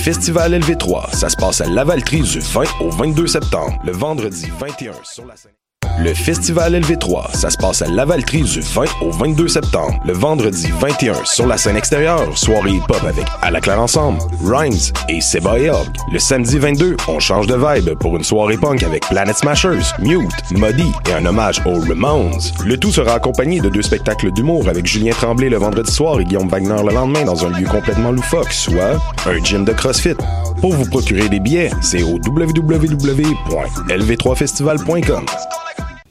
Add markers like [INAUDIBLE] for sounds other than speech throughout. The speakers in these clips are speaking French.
Festival LV3, ça se passe à Lavaltrie du 20 au 22 septembre, le vendredi 21 sur la scène. Le Festival LV3, ça se passe à Lavaltrie du 20 au 22 septembre, le vendredi 21 sur la scène extérieure, soirée hip-hop avec À la Ensemble, Rhymes et Seba et. Le samedi 22, on change de vibe pour une soirée punk avec Planet Smashers, Mute, Muddy et un hommage aux Ramones. Le tout sera accompagné de deux spectacles d'humour avec Julien Tremblay le vendredi soir et Guillaume Wagner le lendemain dans un lieu complètement loufoque, soit un gym de CrossFit. Pour vous procurer des billets, c'est au www.lv3festival.com.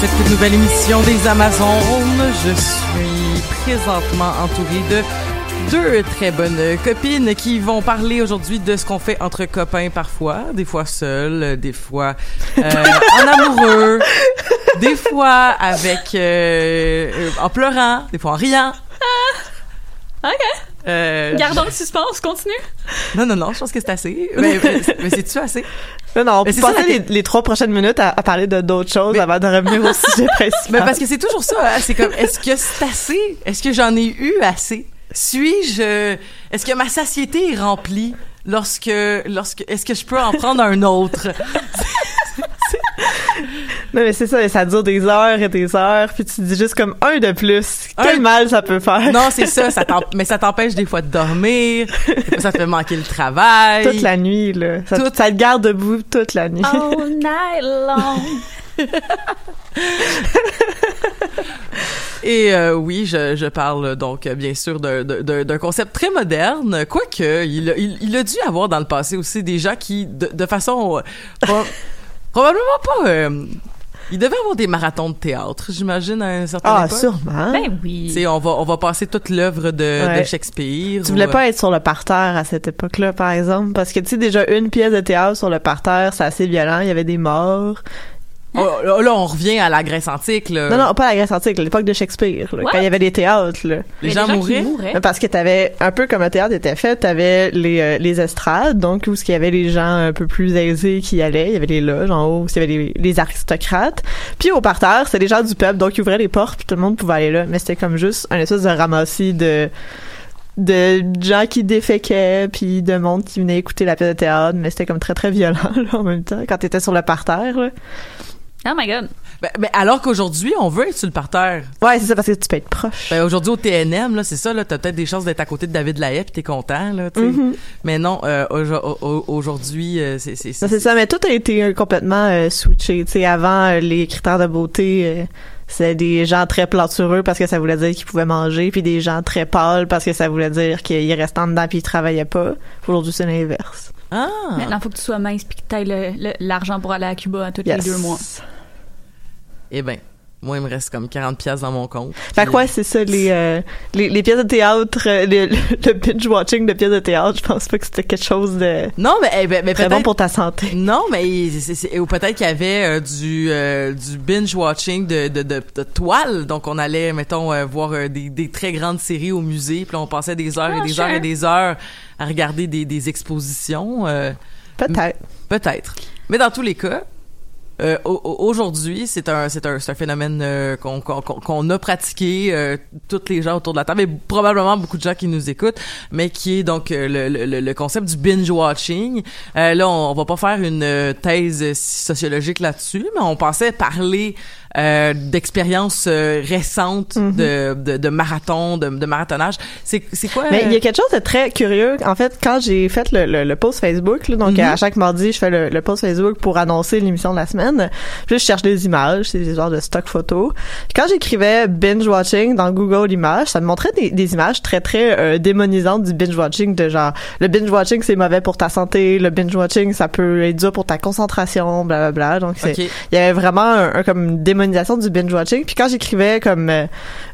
cette nouvelle émission des Amazones. Je suis présentement entourée de deux très bonnes copines qui vont parler aujourd'hui de ce qu'on fait entre copains parfois, des fois seuls, des fois euh, en amoureux, des fois avec euh, en pleurant, des fois en riant. OK. Euh, Gardons le suspense, continue. non, non, non, je pense que c'est assez. [LAUGHS] Mais, mais, mais c'est-tu assez? Non, non, on peut passer les, les trois prochaines minutes à, à parler de d'autres choses Mais- avant de revenir au sujet [LAUGHS] principal. Mais parce que c'est toujours ça, hein, c'est comme est-ce que c'est assez? Est-ce que j'en ai eu assez? Suis-je est-ce que ma satiété est remplie lorsque lorsque est-ce que je peux en prendre un autre? [LAUGHS] Non, mais c'est ça, ça dure des heures et des heures, puis tu dis juste comme un de plus. Un- Quel mal ça peut faire? Non, c'est ça, mais ça t'empêche des fois de dormir, ça te fait manquer le travail. Toute la nuit, là. Ça, te garde debout toute la nuit. All night long. Et euh, oui, je, je parle donc bien sûr d'un- concept très moderne, quoique il, a- il, il a dû avoir dans le passé aussi des gens qui, de, de façon euh, pro- probablement pas, euh, il devait avoir des marathons de théâtre, j'imagine à un certain Ah, époque. sûrement. Ben oui. Tu sais, on va on va passer toute l'œuvre de, Ouais. de Shakespeare. Tu ou, voulais euh, pas être sur le parterre à cette époque-là, par exemple, parce que tu sais déjà une pièce de théâtre sur le parterre, c'est assez violent. Il y avait des morts. Oh, là, on revient à la Grèce antique. Là. Non, non, pas la Grèce antique, l'époque de Shakespeare, là, quand il y avait des théâtres. Là. les gens qui mouraient? mouraient. Mais Parce que t'avais un peu comme le théâtre était fait, t'avais les euh, les estrades, donc où il y avait les gens un peu plus aisés qui y allaient, il y avait les loges en haut, où il y avait les, les aristocrates. Puis au parterre, c'était les gens du peuple, donc ils ouvraient les portes, puis tout le monde pouvait aller là. Mais c'était comme juste un espèce de ramassis de de gens qui déféquaient, puis de monde qui venait écouter la pièce de théâtre, mais c'était comme très très violent [LAUGHS] là, en même temps quand t'étais sur le parterre. Là. Oh my god. Ben, ben, alors qu'aujourd'hui, on veut être sur le parterre. Ouais, c'est ça parce que tu peux être proche. Ben, aujourd'hui au TNM, là, c'est ça, là, t'as peut-être des chances d'être à côté de David Lahaye pis t'es content, là, tu sais. Mhm. Mais non, euh, aujo- au- aujourd'hui, euh, c'est, c'est, c'est ça, mais tout a été complètement euh, switché. Tu sais, avant, les critères de beauté, euh, c'était des gens très plantureux parce que ça voulait dire qu'ils pouvaient manger, puis des gens très pâles parce que ça voulait dire qu'ils restaient en dedans puis ils travaillaient pas. Aujourd'hui, c'est l'inverse. Ah! Maintenant, faut que tu sois mince puis que tu l'argent pour aller à Cuba tous Yes. les deux mois. Eh ben, Moi, il me reste comme 40 pièces dans mon compte. Fait quoi, c'est ça, les, euh, les, les pièces de théâtre, euh, le, le binge-watching de pièces de théâtre, je pense pas que c'était quelque chose de Non, mais, eh ben, mais très bon pour ta santé. Non, mais c'est- c'est- ou peut-être qu'il y avait euh, du du binge watching de, de, de, de toile. Donc on allait, mettons, voir des, des très grandes séries au musée, puis on passait des heures Ah, et des sure. heures et des heures à regarder des, des expositions. Peut-être. Peut-être. Mais dans tous les cas, euh, au- au- aujourd'hui, c'est un, c'est un, un phénomène euh, qu'on, qu'on- qu'on a pratiqué euh, toutes les gens autour de la table et probablement beaucoup de gens qui nous écoutent, mais qui est donc euh, le, le, le concept du binge watching. Euh, là, on, on va pas faire une euh, thèse sociologique là-dessus, mais on pensait parler euh, d'expériences euh, récentes Mhm. de, de, de marathon, de, de marathonnage. C'est, c'est quoi Mais il y euh, a quelque chose de très curieux. En fait, quand j'ai fait le, le, le post Facebook, là, donc Mhm. à chaque mardi, je fais le, le post Facebook pour annoncer l'émission de la semaine. Puis je cherche des images, c'est des genres de stock photos. Puis quand j'écrivais binge watching dans Google Images, ça me montrait des, des images très très euh, démonisantes du binge watching, de genre le binge watching c'est mauvais pour ta santé, le binge watching ça peut être dur pour ta concentration, bla bla bla. Donc c'est il y avait vraiment un, un- comme une démonisation du binge watching puis quand j'écrivais comme euh,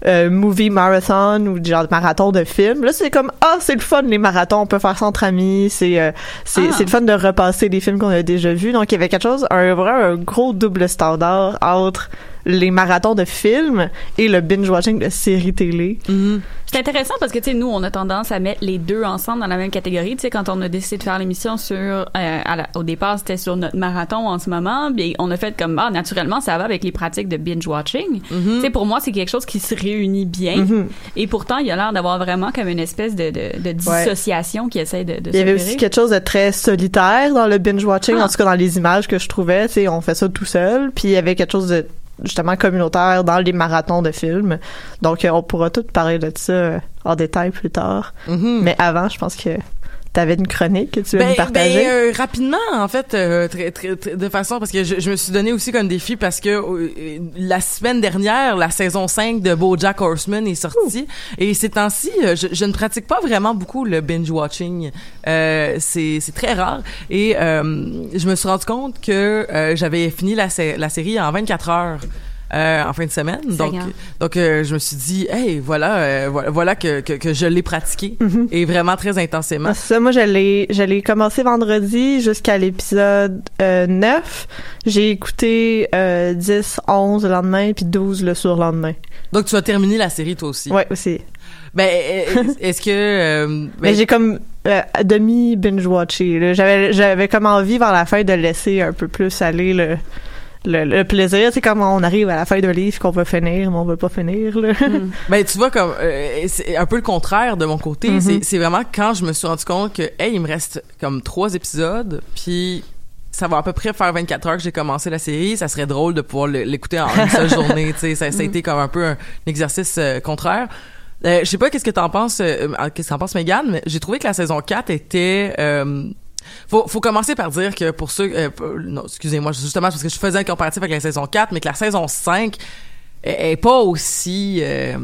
euh, movie marathon ou genre marathon de films là c'est comme ah c'est le fun les marathons on peut faire ça entre amis c'est euh, c'est Ah. c'est le fun de repasser des films qu'on a déjà vus donc il y avait quelque chose un vrai un gros double standard entre les marathons de films et le binge watching de séries télé Mhm. C'est intéressant parce que, tu sais, nous, on a tendance à mettre les deux ensemble dans la même catégorie. Tu sais, quand on a décidé de faire l'émission sur, euh, à la- au départ, c'était sur notre marathon en ce moment, bien, on a fait comme, ah, naturellement, ça va avec les pratiques de binge-watching. Tu sais, pour moi, c'est quelque chose qui se réunit bien. Mhm. Et pourtant, il y a l'air d'avoir vraiment comme une espèce de, de, de dissociation qui essaie de, de Il y avait aussi quelque chose de très solitaire dans le binge watching, Ah. en tout cas dans les images que je trouvais. Tu sais, on fait ça tout seul. Puis il y avait quelque chose de justement communautaire dans les marathons de films. Donc euh, on pourra tout parler de ça euh, en détail plus tard. Mhm. Mais avant, je pense que t'avais une chronique que tu veux Ben, nous partager? ben, euh, rapidement, en fait, euh, très, très, très- de façon, parce que je, je me suis donné aussi comme défi parce que euh, la semaine dernière, la saison 5 de BoJack Horseman est sortie. Et ces temps-ci, euh, je, je ne pratique pas vraiment beaucoup le binge-watching. Euh, c'est très rare. Et euh, je me suis rendu compte que euh, j'avais fini la, la série en 24 heures. Euh, en fin de semaine. Donc, donc euh, je me suis dit, hey, voilà, euh, voilà, voilà que, que, que je l'ai pratiqué et vraiment très intensément. Ah, ça, moi je l'ai je l'ai commencé vendredi jusqu'à l'épisode euh, 9. J'ai écouté euh, 10, 11 le lendemain puis 12 le surlendemain. Donc tu as terminé la série toi aussi? Ouais, aussi. Ben est-ce que ben, Mais j'ai comme euh, demi binge watché. là. J'avais j'avais comme envie vers la fin de laisser un peu plus aller le le, le plaisir, c'est comme on arrive à la fin d'un livre qu'on veut finir, mais on veut pas finir là. [LAUGHS] ben tu vois comme euh, c'est un peu le contraire de mon côté, Mhm. c'est c'est vraiment quand je me suis rendu compte que hey, il me reste comme trois épisodes puis ça va à peu près faire 24 heures que j'ai commencé la série, ça serait drôle de pouvoir l'écouter en une seule [LAUGHS] journée, tu sais, ça, ça a été comme un peu un, exercice euh, contraire. Euh, je sais pas qu'est-ce que t'en penses, euh, euh, qu'est-ce que t'en penses, Megan, mais j'ai trouvé que la saison 4 était, euh, faut, faut commencer par dire que pour ceux, euh, pour- non, excusez-moi, justement parce que je faisais un comparatif avec la saison 4, mais que la saison 5 est, pas aussi euh,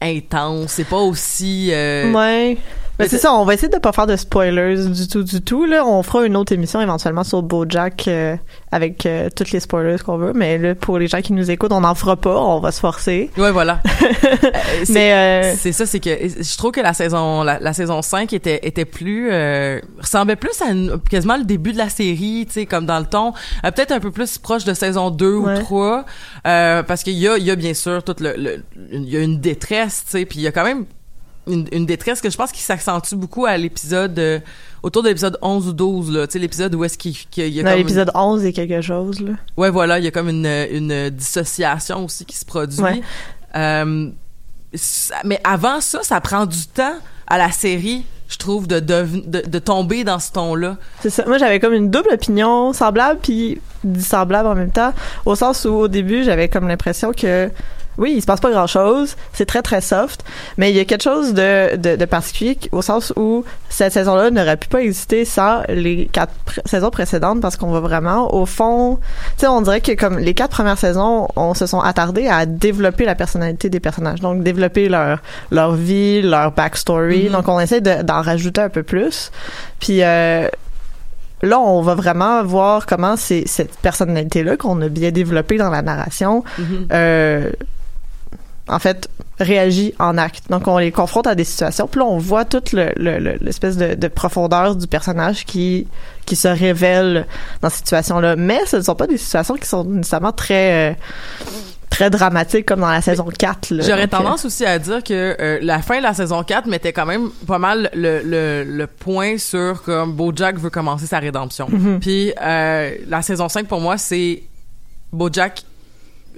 intense, c'est pas aussi. Euh. Mais c'est ça, on va essayer de pas faire de spoilers du tout, du tout. Là, on fera une autre émission éventuellement sur BoJack euh, avec euh, toutes les spoilers qu'on veut. Mais là, pour les gens qui nous écoutent, on n'en fera pas. On va se forcer. Ouais, voilà. [LAUGHS] Euh, c'est- Mais euh, C'est ça, c'est que je trouve que la saison la, la saison 5 était était plus euh, ressemblait plus à une- quasiment le début de la série, tu sais comme dans le ton, peut-être un peu plus proche de saison 2 Ouais. ou 3 euh, parce qu'il y a il y a bien sûr toute le le- il y a une détresse, tu sais, puis il y a quand même une, une détresse que je pense qui s'accentue beaucoup à l'épisode euh, autour de l'épisode 11 ou 12 là, tu sais l'épisode où est-ce qu'il y a dans comme l'épisode 11, il y a quelque chose. Là. Ouais, voilà, il y a comme une, une dissociation aussi qui se produit. Ouais. Euh, mais avant ça, ça prend du temps à la série, je trouve, de, deven- de, de tomber dans ce ton-là. C'est ça. Moi, j'avais comme une double opinion, semblable puis dissemblable en même temps, au sens où au début, j'avais comme l'impression que oui, il se passe pas grand-chose, c'est très très soft, mais il y a quelque chose de, de, de particulier au sens où cette saison-là n'aurait pu pas exister sans les quatre pr- saisons précédentes parce qu'on va vraiment au fond, tu sais, on dirait que comme les quatre premières saisons, on se sont attardés à développer la personnalité des personnages, donc développer leur leur vie, leur backstory, Mhm. donc on essaie de- d'en rajouter un peu plus, puis euh, là, on va vraiment voir comment c'est cette personnalité-là qu'on a bien développée dans la narration, Mhm. euh, en fait, réagit en acte. Donc, on les confronte à des situations, puis là, on voit toute le- le- le- l'espèce de, de profondeur du personnage qui qui se révèle dans ces situations-là. Mais ce ne sont pas des situations qui sont nécessairement très euh, très dramatiques comme dans la saison 4. là. J'aurais euh, tendance aussi à dire que euh, la fin de la saison 4 mettait quand même pas mal le, le, le point sur comme BoJack veut commencer sa rédemption. Mhm. Puis euh, la saison 5 pour moi c'est BoJack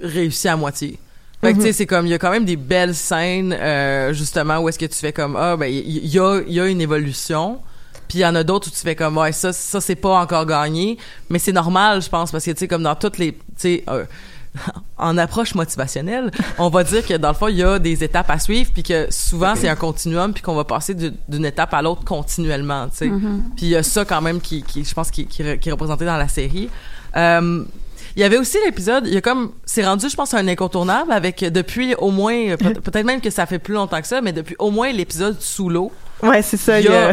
réussit à moitié. Fait que tu sais c'est comme il y a quand même des belles scènes euh, justement où est-ce que tu fais comme ah ben il y, a il y a une évolution. Puis il y en a d'autres où tu fais comme ouais ça ça c'est pas encore gagné, mais c'est normal je pense parce que tu sais comme dans toutes les tu sais euh, [LAUGHS] en approche motivationnelle, on va dire que dans le fond, il y a des étapes à suivre, puis que souvent c'est un continuum, puis qu'on va passer du- d'une étape à l'autre continuellement, tu sais. Puis il y a ça quand même qui, qui je pense, qui, qui est représenté dans la série. Euh, il y avait aussi l'épisode, il y a comme, c'est rendu, je pense, un incontournable avec depuis au moins, peut- [LAUGHS] peut-être même que ça fait plus longtemps que ça, mais depuis au moins l'épisode sous l'eau, Ouais, c'est ça. il y, a,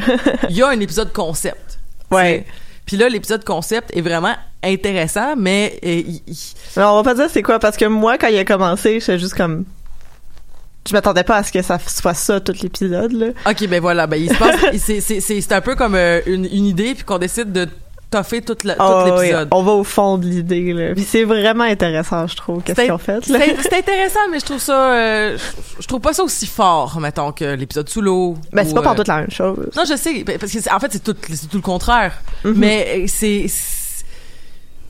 il y a- [LAUGHS] un épisode concept. Ouais. Puis là, l'épisode concept est vraiment intéressant, mais euh, il- il- Mais on va pas dire c'est quoi parce que moi quand il a commencé, j'étais juste comme je m'attendais pas à ce que ça soit ça tout l'épisode là. OK, ben voilà, ben il se passe [LAUGHS] c'est un peu comme euh, une, une idée puis qu'on décide de toffer tout Ah ouais, l'épisode. on va au fond de l'idée là. Puis c'est vraiment intéressant, je trouve, qu'est-ce qu'ils ont fait là. C'est intéressant, mais je trouve ça euh, je, je trouve pas ça aussi fort mettons que l'épisode sous l'eau. Ben c'est pas pour euh, toute la même chose. Non, je sais ben, parce que en fait c'est tout c'est tout le contraire. Mhm. Mais euh, c'est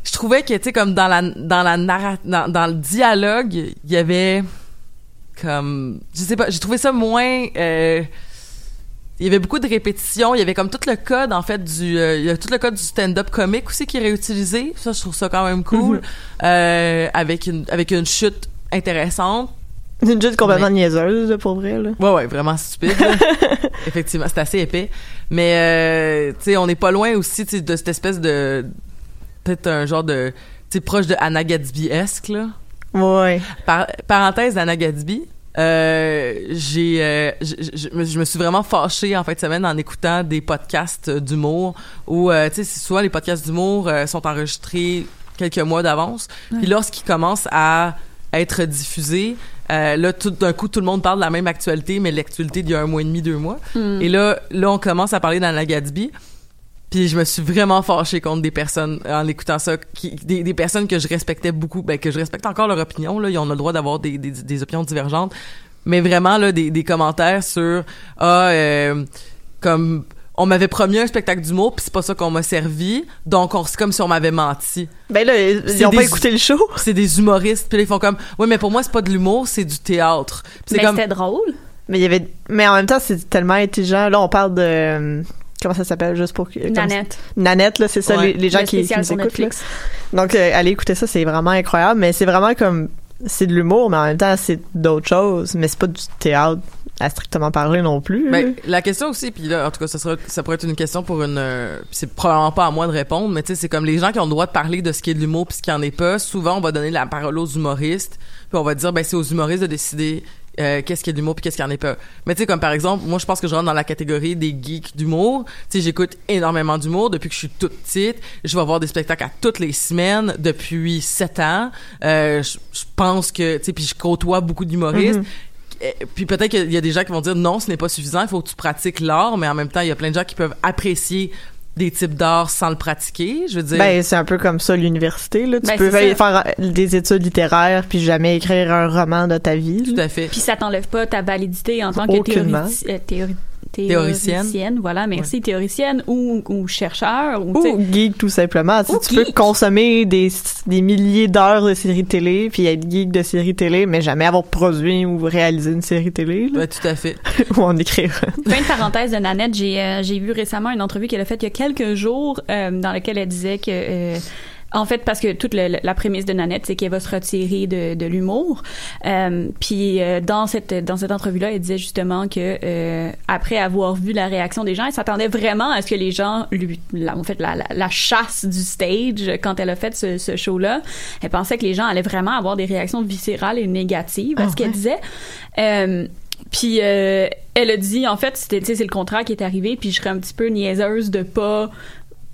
je trouvais que tu sais comme dans la dans la dans, dans le dialogue, il y avait comme je sais pas, j'ai trouvé ça moins euh, il y avait beaucoup de répétitions, il y avait comme tout le code en fait du euh, il y a tout le code du stand-up comique aussi qui est réutilisé. Ça je trouve ça quand même cool Mhm. Euh, avec une avec une chute intéressante. Une juste complètement niaiseuse pour vrai là. Ouais, ouais, vraiment stupide. [LAUGHS] Effectivement, c'est assez épais. Mais, euh, tu sais, on n'est pas loin aussi de cette espèce de... Peut-être un genre de... Tu sais, proche de Anna Gatsby-esque, là. Ouais. Par- parenthèse d'Anna Gatsby. Euh, j'ai, euh, je, me- suis vraiment fâchée en fin de semaine en écoutant des podcasts euh, d'humour où, euh, tu sais, souvent les podcasts d'humour sont enregistrés quelques mois d'avance. Puis lorsqu'ils commencent à être diffusés, euh, là, tout d'un coup, tout le monde parle de la même actualité, mais l'actualité d'il y a un mois et demi, deux mois. Et là, là, on commence à parler d'Anna Gatsby. Puis je me suis vraiment fâchée contre des personnes en écoutant ça, qui, des, des personnes que je respectais beaucoup, ben que je respecte encore leur opinion. Là, ils ont le droit d'avoir des, des, des opinions divergentes, mais vraiment là des, des commentaires sur ah euh, comme on m'avait promis un spectacle d'humour puis c'est pas ça qu'on m'a servi, donc on c'est comme si on m'avait menti. Ben là, ils ont pas écouté le show. C'est des humoristes puis là, ils font comme ouais mais pour moi c'est pas de l'humour, c'est du théâtre. Mais comme c'était drôle. Mais il y avait mais en même temps, c'est tellement intelligent. Là, on parle de euh, comment ça s'appelle juste pour Nanette. Nanette là, c'est ça Ouais. les, les gens Le qui, nous écoutent là. Donc, euh, allez écouter ça, c'est vraiment incroyable. Mais c'est vraiment comme, c'est de l'humour, mais en même temps, c'est d'autres choses. Mais c'est pas du théâtre à strictement parler non plus. Ben, la question aussi, puis là, en tout cas, ça, sera, ça pourrait être une question pour une... euh, c'est probablement pas à moi de répondre, mais tu sais, c'est comme les gens qui ont le droit de parler de ce qui est de l'humour puis ce qui en est pas. Souvent, on va donner la parole aux humoristes, puis on va dire, ben c'est aux humoristes de décider euh, qu'est-ce qui est de l'humour puis qu'est-ce qui en est pas. Mais tu sais, comme par exemple, moi, je pense que je rentre dans la catégorie des geeks d'humour. Tu sais, j'écoute énormément d'humour depuis que je suis toute petite. Je vais voir des spectacles à toutes les semaines depuis sept ans. Euh, je, je pense que, tu sais, puis je côtoie beaucoup d'humoristes. Eh, puis peut-être qu'il y a des gens qui vont dire non, ce n'est pas suffisant, il faut que tu pratiques l'art, mais en même temps, il y a plein de gens qui peuvent apprécier des types d'art sans le pratiquer. Je veux dire, Ben, c'est un peu comme ça l'université, là. Tu Ben, peux faire euh, des études littéraires puis jamais écrire un roman de ta vie. tout à fait. Puis ça t'enlève pas ta validité en tant que Aucunement. théori- euh, Théoricienne. théoricienne. Voilà, merci, théoricienne ou, ou chercheur. Ou, Ou geek, tout simplement. Ou tu peux consommer des, des milliers d'heures de séries télé puis être geek de séries télé, mais jamais avoir produit ou réalisé une série télé, là, Ouais, tout à fait. [LAUGHS] ou en écrire. Fin de parenthèse de Nanette, j'ai euh, j'ai vu récemment une entrevue qu'elle a faite il y a quelques jours euh, dans laquelle elle disait que euh, en fait, parce que toute le- la prémisse de Nanette, c'est qu'elle va se retirer de, de l'humour. Euh, puis euh, dans cette dans cette entrevue-là, elle disait justement que euh, après avoir vu la réaction des gens, elle s'attendait vraiment à ce que les gens lui, la, en fait, la, la, la chasse du stage quand elle a fait ce, ce show-là. Elle pensait que les gens allaient vraiment avoir des réactions viscérales et négatives à Ah ce qu'elle ouais. disait. Euh, puis euh, elle a dit en fait c'était c'est le contraire qui est arrivé puis je serais un petit peu niaiseuse de pas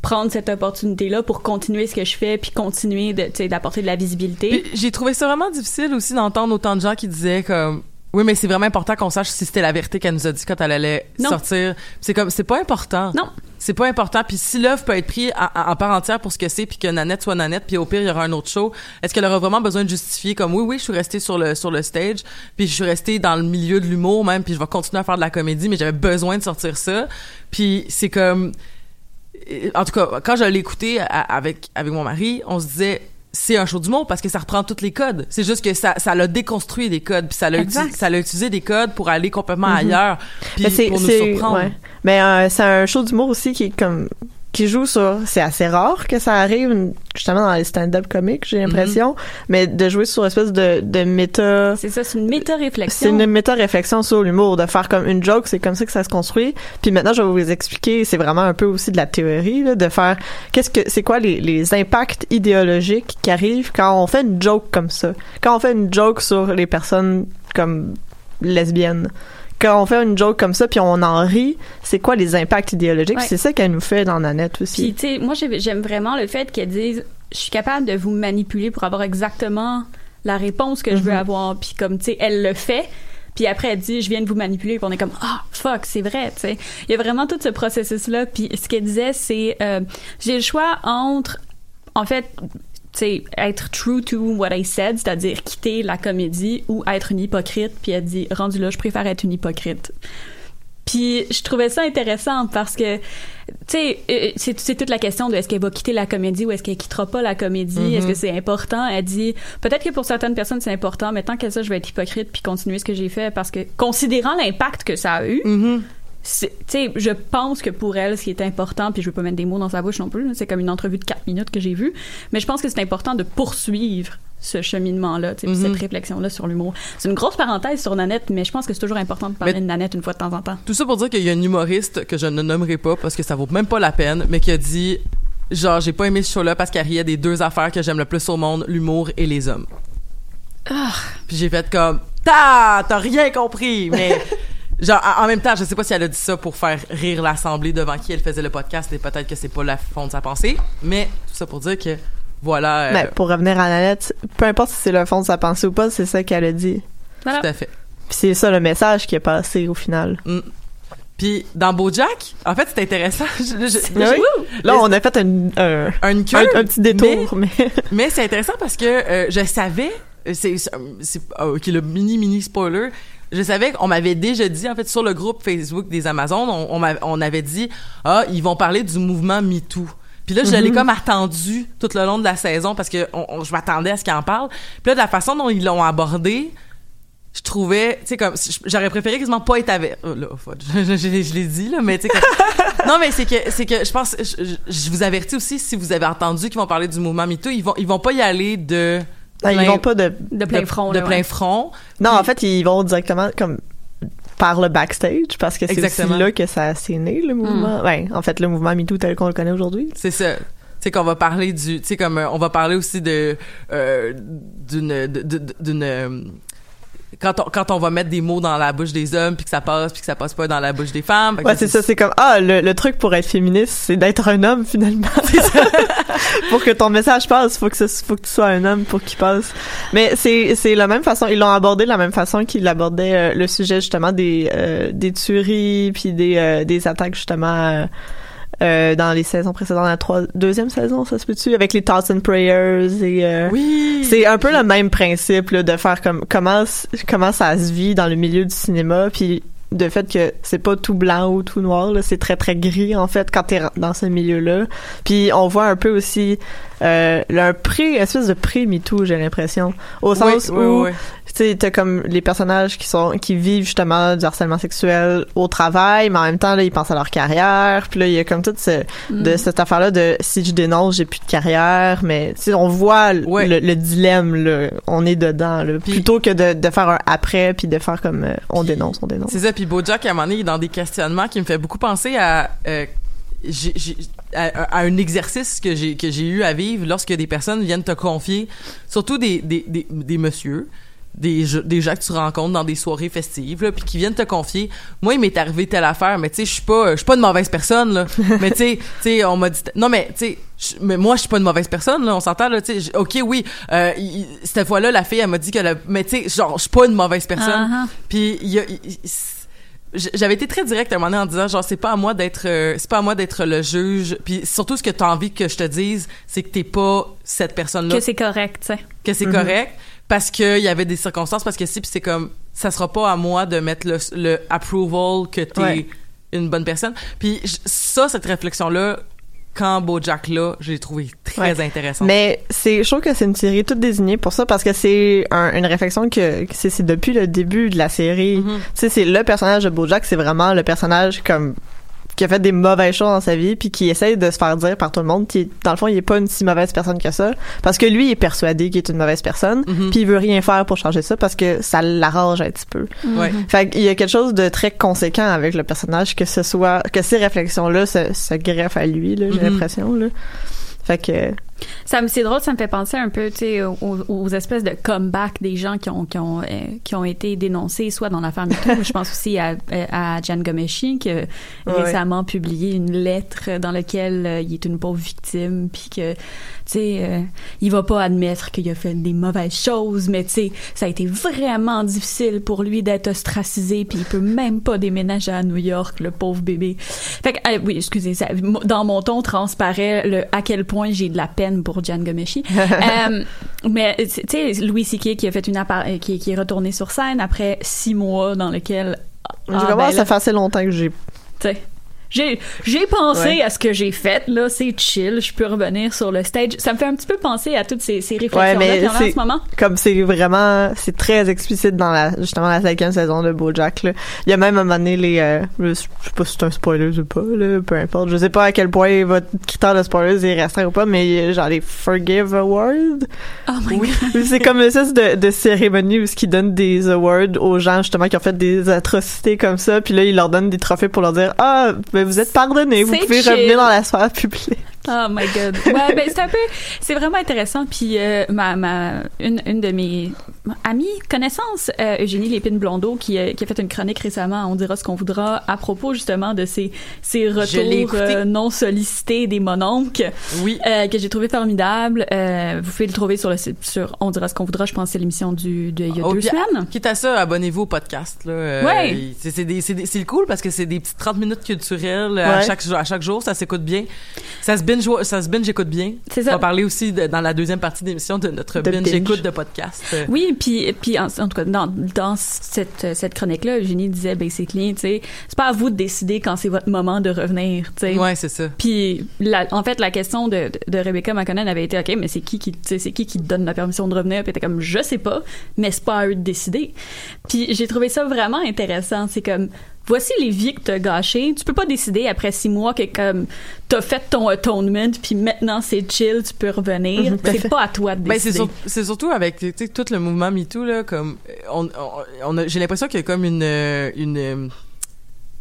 prendre cette opportunité-là pour continuer ce que je fais puis continuer d'apporter de la visibilité. J'ai trouvé ça vraiment difficile aussi d'entendre autant de gens qui disaient comme oui, mais c'est vraiment important qu'on sache si c'était la vérité qu'elle nous a dit quand elle allait Non. sortir. C'est comme c'est pas important. Non. C'est pas important. Puis si l'œuvre peut être prise en, en part entière pour ce que c'est, puis que Nanette soit Nanette, puis au pire il y aura un autre show, est-ce qu'elle aura vraiment besoin de justifier comme oui, oui, je suis restée sur le sur le stage, puis je suis restée dans le milieu de l'humour même, puis je vais continuer à faire de la comédie, mais j'avais besoin de sortir ça. Puis c'est comme en tout cas, quand je l'ai écouté avec avec mon mari, on se disait c'est un show d'humour parce que ça reprend tous les codes. C'est juste que ça ça l'a déconstruit des codes, puis ça l'a uti- ça l'a utilisé des codes pour aller complètement ailleurs, puis Mais c'est pour nous surprendre. ouais. Mais euh, c'est un show d'humour aussi qui est comme qui joue sur c'est assez rare que ça arrive justement dans les stand-up comiques j'ai l'impression mais de jouer sur une espèce de de méta C'est ça, c'est une méta-réflexion. c'est une méta-réflexion sur l'humour, de faire comme une joke, c'est comme ça que ça se construit. Puis maintenant, je vais vous expliquer, c'est vraiment un peu aussi de la théorie, là, de faire qu'est-ce que c'est quoi les, les impacts idéologiques qui arrivent quand on fait une joke comme ça? Quand on fait une joke sur les personnes comme lesbiennes. Quand on fait une joke comme ça, puis on en rit, c'est quoi les impacts idéologiques? Ouais. C'est ça qu'elle nous fait dans Nanette Puis, aussi. tu sais, moi, j'ai- j'aime vraiment le fait qu'elle dise je suis capable de vous manipuler pour avoir exactement la réponse que je veux Mhm. avoir. Puis, comme, tu sais, elle le fait. Puis après, elle dit, je viens de vous manipuler. Puis on est comme, ah, fuck, c'est vrai, tu sais. Il y a vraiment tout ce processus-là. Puis ce qu'elle disait, c'est, euh, j'ai le choix entre, en fait, sais, être true to what I said, c'est-à-dire quitter la comédie ou être une hypocrite. Puis elle dit, rendu là, je préfère être une hypocrite. Puis je trouvais ça intéressant parce que, tu sais, euh, c'est c'est toute la question de est-ce qu'elle va quitter la comédie ou est-ce qu'elle quittera pas la comédie, Mhm. est-ce que c'est important? Elle dit, peut-être que pour certaines personnes c'est important, mais tant que ça, je vais être hypocrite puis continuer ce que j'ai fait parce que, considérant l'impact que ça a eu, Mhm. tu sais, je pense que pour elle, ce qui est important, puis je veux pas mettre des mots dans sa bouche non plus, c'est comme une entrevue de 4 minutes que j'ai vue, mais je pense que c'est important de poursuivre ce cheminement-là, puis Mhm. cette réflexion-là sur l'humour. C'est une grosse parenthèse sur Nanette, mais je pense que c'est toujours important de parler Mais- de Nanette une fois de temps en temps. Tout ça pour dire qu'il y a un humoriste que je ne nommerai pas parce que ça vaut même pas la peine, mais qui a dit genre j'ai pas aimé ce show-là parce qu'il riait des deux affaires que j'aime le plus au monde, l'humour et les hommes. Puis j'ai fait comme t'as rien compris, mais [LAUGHS] genre en même temps je sais pas si elle a dit ça pour faire rire l'assemblée devant qui elle faisait le podcast et peut-être que c'est pas la fond de sa pensée, mais tout ça pour dire que voilà. euh, Mais pour revenir à Nanette, peu importe si c'est le fond de sa pensée ou pas, c'est ça qu'elle a dit. Voilà. tout à fait. Puis c'est ça le message qui est passé au final. Puis dans BoJack, en fait c'est intéressant. [LAUGHS] Je- je- oui? je- Là, on a fait un, un, un queue, un, un petit détour, mais, [LAUGHS] Mais c'est intéressant parce que euh, je savais, euh, c'est le mini mini spoiler. Je savais qu'on m'avait déjà dit en fait sur le groupe Facebook des Amazones, on, on, avait dit ah ils vont parler du mouvement MeToo. Puis là, je l'ai comme attendu tout le long de la saison parce que on- on- je m'attendais à ce qu'ils en parlent. Puis là, de la façon dont ils l'ont abordé, je trouvais, tu sais, comme, j'aurais préféré quasiment pas être avec, oh, là, je, [LAUGHS] je, je- je l'ai dit, là, mais tu sais, comme- [LAUGHS] non, mais c'est que, c'est que, je pense, je vous avertis aussi, si vous avez entendu qu'ils vont parler du mouvement MeToo, ils vont, ils vont pas y aller de, Non, ils vont pas de. De plein front, de là, plein ouais. front. Non, en fait, ils vont directement comme par le backstage parce que c'est Exactement. aussi là que ça s'est né le mouvement. Ouais, en fait, le mouvement MeToo tel qu'on le connaît aujourd'hui. C'est ça. Tu sais qu'on va parler du, tu sais comme euh, on va parler aussi de euh, d'une de- de- d'une quand on quand on va mettre des mots dans la bouche des hommes puis que ça passe puis que ça passe pas dans la bouche des femmes. Ouais, c'est ça. C'est comme ah, le, le truc pour être féministe, c'est d'être un homme finalement. [LAUGHS] pour que ton message passe, faut que ce, faut que tu sois un homme pour qu'il passe. Mais c'est c'est la même façon. Ils l'ont abordé de la même façon qu'ils abordaient euh, le sujet justement des euh, des tueries puis des euh, des attaques justement. Euh, dans les saisons précédentes, la trois, deuxième saison, ça se peut-tu, avec les Thoughts and Prayers et euh, Oui. c'est un peu le même principe là, de faire comme comment comment ça se vit dans le milieu du cinéma puis de fait que c'est pas tout blanc ou tout noir là, c'est très très gris en fait quand t'es dans ce milieu-là. Puis on voit un peu aussi euh, un pré espèce de pré MeToo, j'ai l'impression, au sens oui, où oui. Tu sais t'as comme les personnages qui sont qui vivent justement du harcèlement sexuel au travail, mais en même temps là ils pensent à leur carrière, puis là il y a comme tout ce de cette affaire-là de si je dénonce j'ai plus de carrière, mais sais on voit Ouais. le, le dilemme là, on est dedans là, plutôt que de, de faire un après puis de faire comme euh, on dénonce, on dénonce. C'est ça. Puis BoJack à un moment donné, il est dans des questionnements qui me fait beaucoup penser à euh, j'ai- à, à un exercice que j'ai que j'ai eu à vivre lorsque des personnes viennent te confier, surtout des des des, des messieurs, des, des gens que tu rencontres dans des soirées festives, là, puis qui viennent te confier. Moi, il m'est arrivé telle affaire, mais tu sais, je suis pas, je suis pas une mauvaise personne, là. [LAUGHS] mais tu sais, tu sais, on m'a dit, non, mais tu sais, mais moi, je suis pas une mauvaise personne, là. On s'entend, là, tu sais. Ok, oui, euh, il- cette fois-là, la fille, elle m'a dit que, mais tu sais, genre, je suis pas une mauvaise personne. Ah. Puis il y a, il- il- j- j'avais été très direct à un moment donné en disant genre c'est pas à moi d'être euh, c'est pas à moi d'être le juge puis surtout ce que tu as envie que je te dise c'est que t'es pas cette personne là Que c'est correct, tu sais. que c'est correct parce que il y avait des circonstances parce que si puis c'est comme ça sera pas à moi de mettre le, le approval que t'es Ouais. une bonne personne puis ça cette réflexion là quand BoJack là j'ai trouvé très Ouais. intéressant Mais c'est, je trouve que c'est une série toute désignée pour ça parce que c'est un- une réflexion que, que c'est, c'est depuis le début de la série. Mhm. Tu sais, c'est le personnage de BoJack, c'est vraiment le personnage comme qui a fait des mauvaises choses dans sa vie puis qui essaye de se faire dire par tout le monde qu'il dans le fond il est pas une si mauvaise personne que ça parce que lui il est persuadé qu'il est une mauvaise personne Mhm. puis il veut rien faire pour changer ça parce que ça l'arrange un petit peu. ouais Fait qu'il y a quelque chose de très conséquent avec le personnage que ce soit que ces réflexions là se, se greffent à lui là, j'ai Mhm. l'impression là. Fait que Ça me, c'est drôle, ça me fait penser un peu, tu sais, aux, aux espèces de comeback des gens qui ont, qui ont, euh, qui ont été dénoncés, soit dans l'affaire MeToo, je pense aussi à, à Jan Gomeshi, qui a récemment publié une lettre dans laquelle euh, il est une pauvre victime, puis que, tu sais, euh, il va pas admettre qu'il a fait des mauvaises choses, mais tu sais, ça a été vraiment difficile pour lui d'être ostracisé, puis il peut même pas déménager à New York, le pauvre bébé. Fait que, oui, excusez, ça, dans mon ton transparaît le à quel point j'ai de la peine pour Jan Gomeshi. [LAUGHS] Euh, mais tu sais, Louis C.K. qui a fait une euh, qui, qui est retourné sur scène après six mois dans lequel je ah, commence ben là, ça fait assez longtemps que j'ai tu sais, j'ai j'ai pensé Ouais. à ce que j'ai fait là, c'est chill, je peux revenir sur le stage. Ça me fait un petit peu penser à toutes ces, ces réflexions mais là qu'il y en ce moment. comme c'est vraiment c'est très explicite dans la justement la cinquième saison de BoJack là. Il y a même à un moment donné les euh, je sais pas si c'est un spoiler ou pas là, peu importe. Je sais pas à quel point votre critère de spoiler est restreint ou pas mais genre les Forgive Awards. Oh my Oui, god. [LAUGHS] c'est comme une espèce de, de cérémonie où ils donnent des awards aux gens justement qui ont fait des atrocités comme ça, puis là ils leur donnent des trophées pour leur dire ah ben vous êtes pardonnés, vous pouvez chill. revenir dans la sphère publique. Oh my god. Ouais, ben c'est un peu, c'est vraiment intéressant. Puis euh, ma, ma, une, une de mes amies, connaissances, euh, Eugénie Lépine Blondeau, qui, a- qui a fait une chronique récemment, on dira ce qu'on voudra, à propos justement de ces, ces retours euh, non sollicités des mononcles, oui euh, que j'ai trouvé formidable. Euh, vous pouvez le trouver sur le site, sur on dira ce qu'on voudra. Je pense que c'est l'émission du de il y a Oh, deux puis, semaines. Quitte à ça, abonnez-vous au podcast. Là. Euh, Ouais. C'est le cool parce que c'est des petites 30 minutes culturelles à, Ouais. chaque, jour- à chaque jour. Ça s'écoute bien. Ça se binge, ça se binge écoute bien. C'est On ça. va parler aussi de- dans la deuxième partie de l'émission de notre De binge, binge. écoute de podcast. Oui, puis puis en, en tout cas dans dans cette cette chronique là, Eugénie disait basically, tu sais, c'est pas à vous de décider quand c'est votre moment de revenir, tu sais. Ouais, c'est ça. Puis la- en fait la question de, de Rebecca McConnell avait été OK, mais c'est qui qui c'est qui qui donne la permission de revenir? Puis elle était comme je sais pas, mais c'est pas à eux de décider. Puis j'ai trouvé ça vraiment intéressant, c'est comme Voici les vies que t'as gâchées. Tu peux pas décider après six mois que comme t'as fait ton atonement puis maintenant c'est chill, tu peux revenir. Mhm, c'est pas à toi de Ben, c'est, décider. sur- c'est surtout avec tout le mouvement MeToo, là, comme, on, on, on a- j'ai l'impression qu'il y a comme une, euh, une, euh,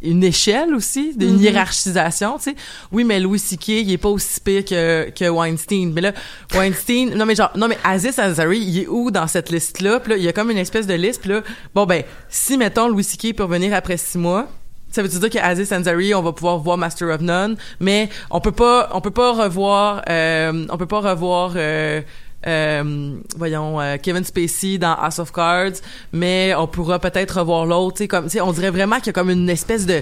une échelle aussi, d'une Mhm. hiérarchisation, tu sais. Oui, mais Louis C.K., il est pas aussi pire que, que Weinstein. Mais là, Weinstein, non mais genre, non mais Aziz Ansari, il est où dans cette liste-là? Puis là, il y a comme une espèce de liste, puis là, bon ben, si, mettons, Louis C.K. peut revenir après six mois, ça veut dire qu'Aziz Ansari, on va pouvoir voir Master of None, mais on peut pas, on peut pas revoir, euh, on peut pas revoir, euh, euh, voyons, euh, Kevin Spacey dans House of Cards, mais on pourra peut-être revoir l'autre, tu sais, comme, tu sais, on dirait vraiment qu'il y a comme une espèce de,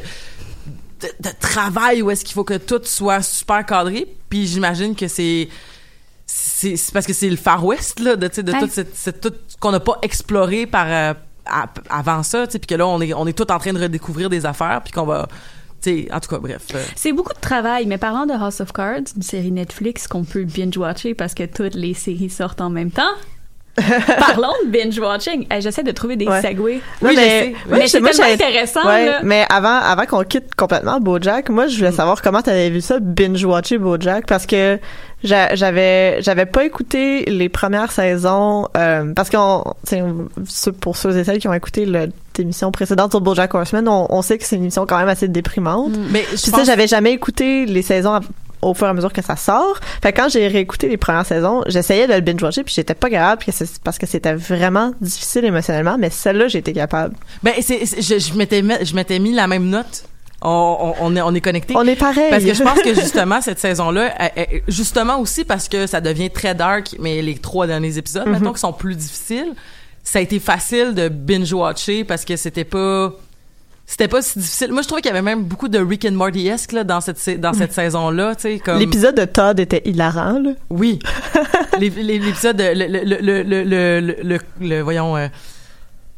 de, de travail où est-ce qu'il faut que tout soit super cadré, puis j'imagine que c'est, c'est parce que c'est le Far West, là, de, de Ouais. tout, cette, cette- tout ce qu'on n'a pas exploré par, euh, à- avant ça, tu sais, puis que là, on est, on est tout en train de redécouvrir des affaires, puis qu'on va, en tout cas, bref. euh, C'est beaucoup de travail, mais parlant de House of Cards, une série Netflix qu'on peut binge-watcher parce que toutes les séries sortent en même temps. [LAUGHS] Parlons de binge-watching. J'essaie de trouver des Ouais. segways. Oui, mais, c'est tellement intéressant, Ouais, là. mais avant, avant qu'on quitte complètement BoJack, moi, je voulais Mm. savoir comment t'avais vu ça, binge-watcher BoJack, parce que j'avais, j'avais pas écouté les premières saisons, euh, parce ceux- pour ceux et celles qui ont écouté l'émission précédente sur BoJack Horseman, on, on sait que c'est une émission quand même assez déprimante. Mm. Mais je pense- j'avais jamais écouté les saisons au fur et à mesure que ça sort. Fait que quand j'ai réécouté les premières saisons, j'essayais de le binge-watcher puis j'étais pas capable parce que c'était vraiment difficile émotionnellement, mais celle-là, j'étais capable. Ben, c'est, c'est- je, je m'étais mis, je m'étais mis la même note. On, on, est, on est connecté. On est pareil. Parce que je pense que [LAUGHS] justement cette saison-là, elle- elle- justement aussi parce que ça devient très dark, mais les trois derniers épisodes, Mhm. maintenant qui sont plus difficiles, ça a été facile de binge-watcher parce que c'était pas c'était pas si difficile. Moi, je trouvais qu'il y avait même beaucoup de Rick and Morty-esque là, dans cette dans cette saison-là, tu sais comme L'épisode de Todd était hilarant, là. oui. [LAUGHS] L'épisode de le, le, le, le, le, voyons euh,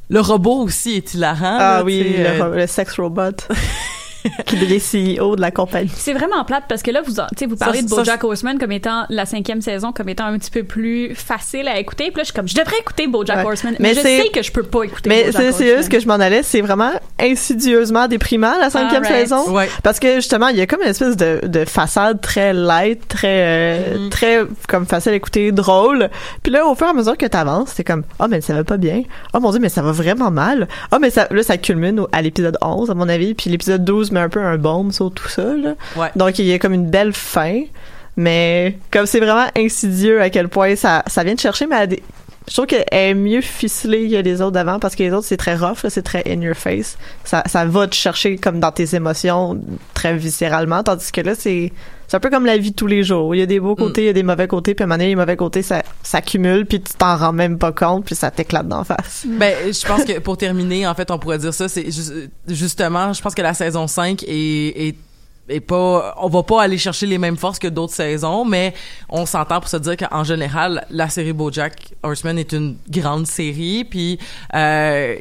le robot aussi est hilarant. Ah là, oui, euh, le sex robot [LAUGHS] [LAUGHS] qui devient CEO de la compagnie. C'est vraiment plate parce que là, vous, en- tu sais, vous parlez Ça, de ça, BoJack Horseman comme étant la cinquième saison, comme étant un petit peu plus facile à écouter. Puis là, je suis comme, je devrais écouter BoJack Ouais. Horseman, Mais mais, je c'est- sais que je peux pas écouter Mais BoJack c'est c'est Horseman. là ce que je m'en allais, c'est vraiment insidieusement déprimant la cinquième saison. Ouais. Parce que justement, il y a comme une espèce de, de façade très light, très euh, Mhm. très comme facile à écouter, drôle. Puis là, au fur et à mesure que t'avances, c'est comme oh mais ça va pas bien. Oh mon dieu, mais ça va vraiment mal. Oh mais ça là ça culmine au- à l'épisode 11 à mon avis, puis l'épisode 12 met un peu un baume sur tout ça là. Ouais. Donc il y a comme une belle fin, mais comme c'est vraiment insidieux à quel point ça ça vient de chercher mais à des je trouve qu'elle est mieux ficelée que les autres d'avant parce que les autres c'est très rough, c'est très in your face. Ça, ça va te chercher comme dans tes émotions très viscéralement, tandis que là c'est c'est un peu comme la vie de tous les jours. Il y a des beaux côtés, il y a des mauvais côtés, puis à un moment donné, les mauvais côtés ça s'accumule, puis tu t'en rends même pas compte, puis ça t'éclate d'en face. Ben, je pense que pour terminer, en fait, on pourrait dire ça, c'est ju- justement, je pense que la saison 5 est, est, est pas, on va pas aller chercher les mêmes forces que d'autres saisons, mais on s'entend pour se dire qu'en général, la série BoJack Horseman est une grande série, puis euh,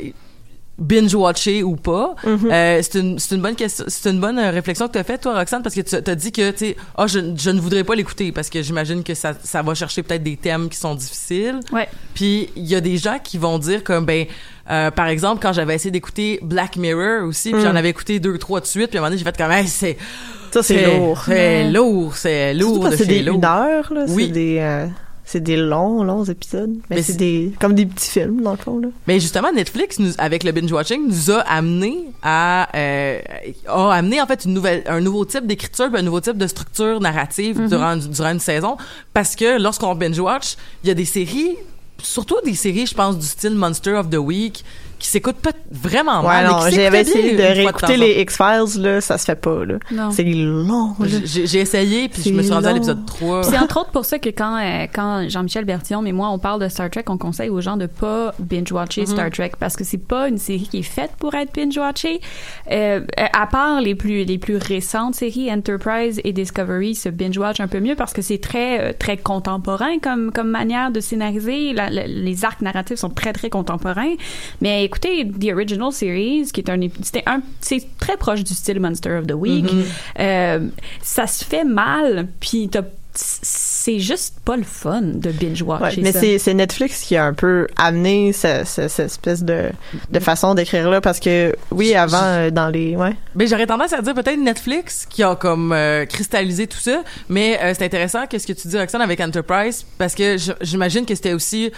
binge-watcher ou pas, euh, c'est une c'est une bonne question, c'est une bonne euh, réflexion que tu as faite toi Roxane parce que tu as dit que tu sais ah je, je ne voudrais pas l'écouter parce que j'imagine que ça ça va chercher peut-être des thèmes qui sont difficiles. Ouais. Puis il y a des gens qui vont dire comme ben euh, par exemple quand j'avais essayé d'écouter Black Mirror aussi puis Mm. j'en avais écouté deux trois de suite puis à un moment donné j'ai fait comme hey, c'est Ça c'est lourd. c'est lourd c'est lourd c'est des lourd une heure là, Oui. c'est des euh, c'est des longs longs épisodes, mais, Mais c'est des comme des petits films dans le fond là. Mais justement, Netflix, nous, avec le binge-watching, nous a amené à... Euh, a amené, en fait, une nouvelle, un nouveau type d'écriture, un nouveau type de structure narrative durant, durant une saison. Parce que lorsqu'on binge-watch, il y a des séries, surtout des séries, je pense, du style Monster of the Week, qui s'écoutent pas vraiment Ouais, mal. mais non, j'avais essayé de réécouter les X-Files là, ça se fait pas là. Non. C'est long. J'ai essayé, puis je me suis rendue à l'épisode 3. C'est entre autres pour ça que quand, euh, quand Jean-Michel Bertillon et moi on parle de Star Trek, on conseille aux gens de pas binge-watcher Mm-hmm. Star Trek parce que c'est pas une série qui est faite pour être binge-watchée. Euh, à part les plus les plus récentes séries, Enterprise et Discovery se binge-watch un peu mieux parce que c'est très euh, très contemporain comme comme manière de scénariser. La- la- les arcs narratifs sont très très contemporains. Mais écoutez, The Original Series, qui est un ép- c'était un c'est très proche du style Monster of the Week. Mm-hmm. Euh, ça se fait mal, puis t'as c'est juste pas le fun de binge-watcher Ouais, mais ça. c'est c'est Netflix qui a un peu amené ce- ce- cette espèce de, de façon d'écrire là parce que oui avant euh, dans les ouais Ben j'aurais tendance à dire peut-être Netflix qui a comme euh, cristallisé tout ça, mais euh, c'est intéressant qu'est-ce que tu dis Roxane avec Enterprise parce que j'imagine que c'était aussi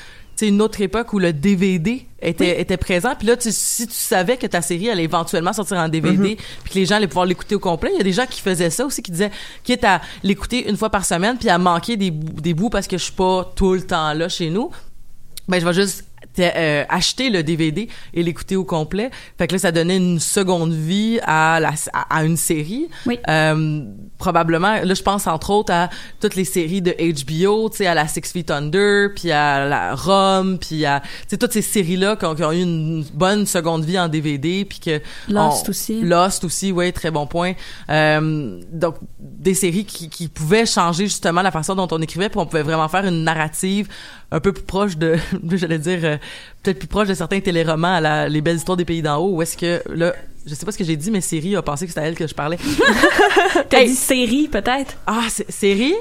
sais, une autre époque où le DVD était, était présent. Puis là, tu, si tu savais que ta série allait éventuellement sortir en DVD, puis que les gens allaient pouvoir l'écouter au complet, il y a des gens qui faisaient ça aussi, qui disaient, quitte à l'écouter une fois par semaine, puis à manquer des, bouts- des bouts parce que je suis pas tout le temps là chez nous, ben je vais juste euh, acheter le DVD et l'écouter au complet. Fait que là, ça donnait une seconde vie à la à, à une série. Oui. Euh, probablement, là, je pense entre autres à toutes les séries de HBO, tu sais, à la Six Feet Under, puis à la Rome, puis à, tu sais, toutes ces séries-là qui ont, qui ont eu une bonne seconde vie en DVD, puis que Lost on- aussi. Lost aussi, oui, très bon point. Euh, donc, des séries qui, qui pouvaient changer justement la façon dont on écrivait, puis on pouvait vraiment faire une narrative un peu plus proche de, [LAUGHS] j'allais dire, euh, peut-être plus proche de certains téléromans à la, Les Belles Histoires des Pays d'en haut, où est-ce que, là, je sais pas ce que j'ai dit, mais Siri a pensé que c'était à elle que je parlais. [LAUGHS] T'as Hey. dit série peut-être? Ah, série?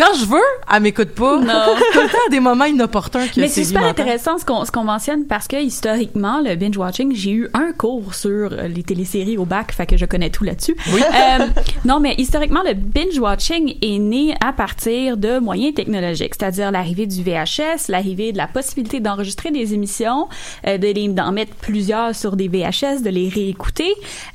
Quand je veux, elle m'écoute pas. Non. [LAUGHS] Tout le temps à des moments inopportuns que Mais c'est super intéressant ce qu'on ce qu'on mentionne parce que historiquement le binge watching, j'ai eu un cours sur euh, les téléséries au bac, fait que je connais tout là-dessus. Euh, non, mais historiquement le binge watching est né à partir de moyens technologiques, c'est-à-dire l'arrivée du VHS, l'arrivée de la possibilité d'enregistrer des émissions, euh, de les d'en mettre plusieurs sur des VHS, de les réécouter.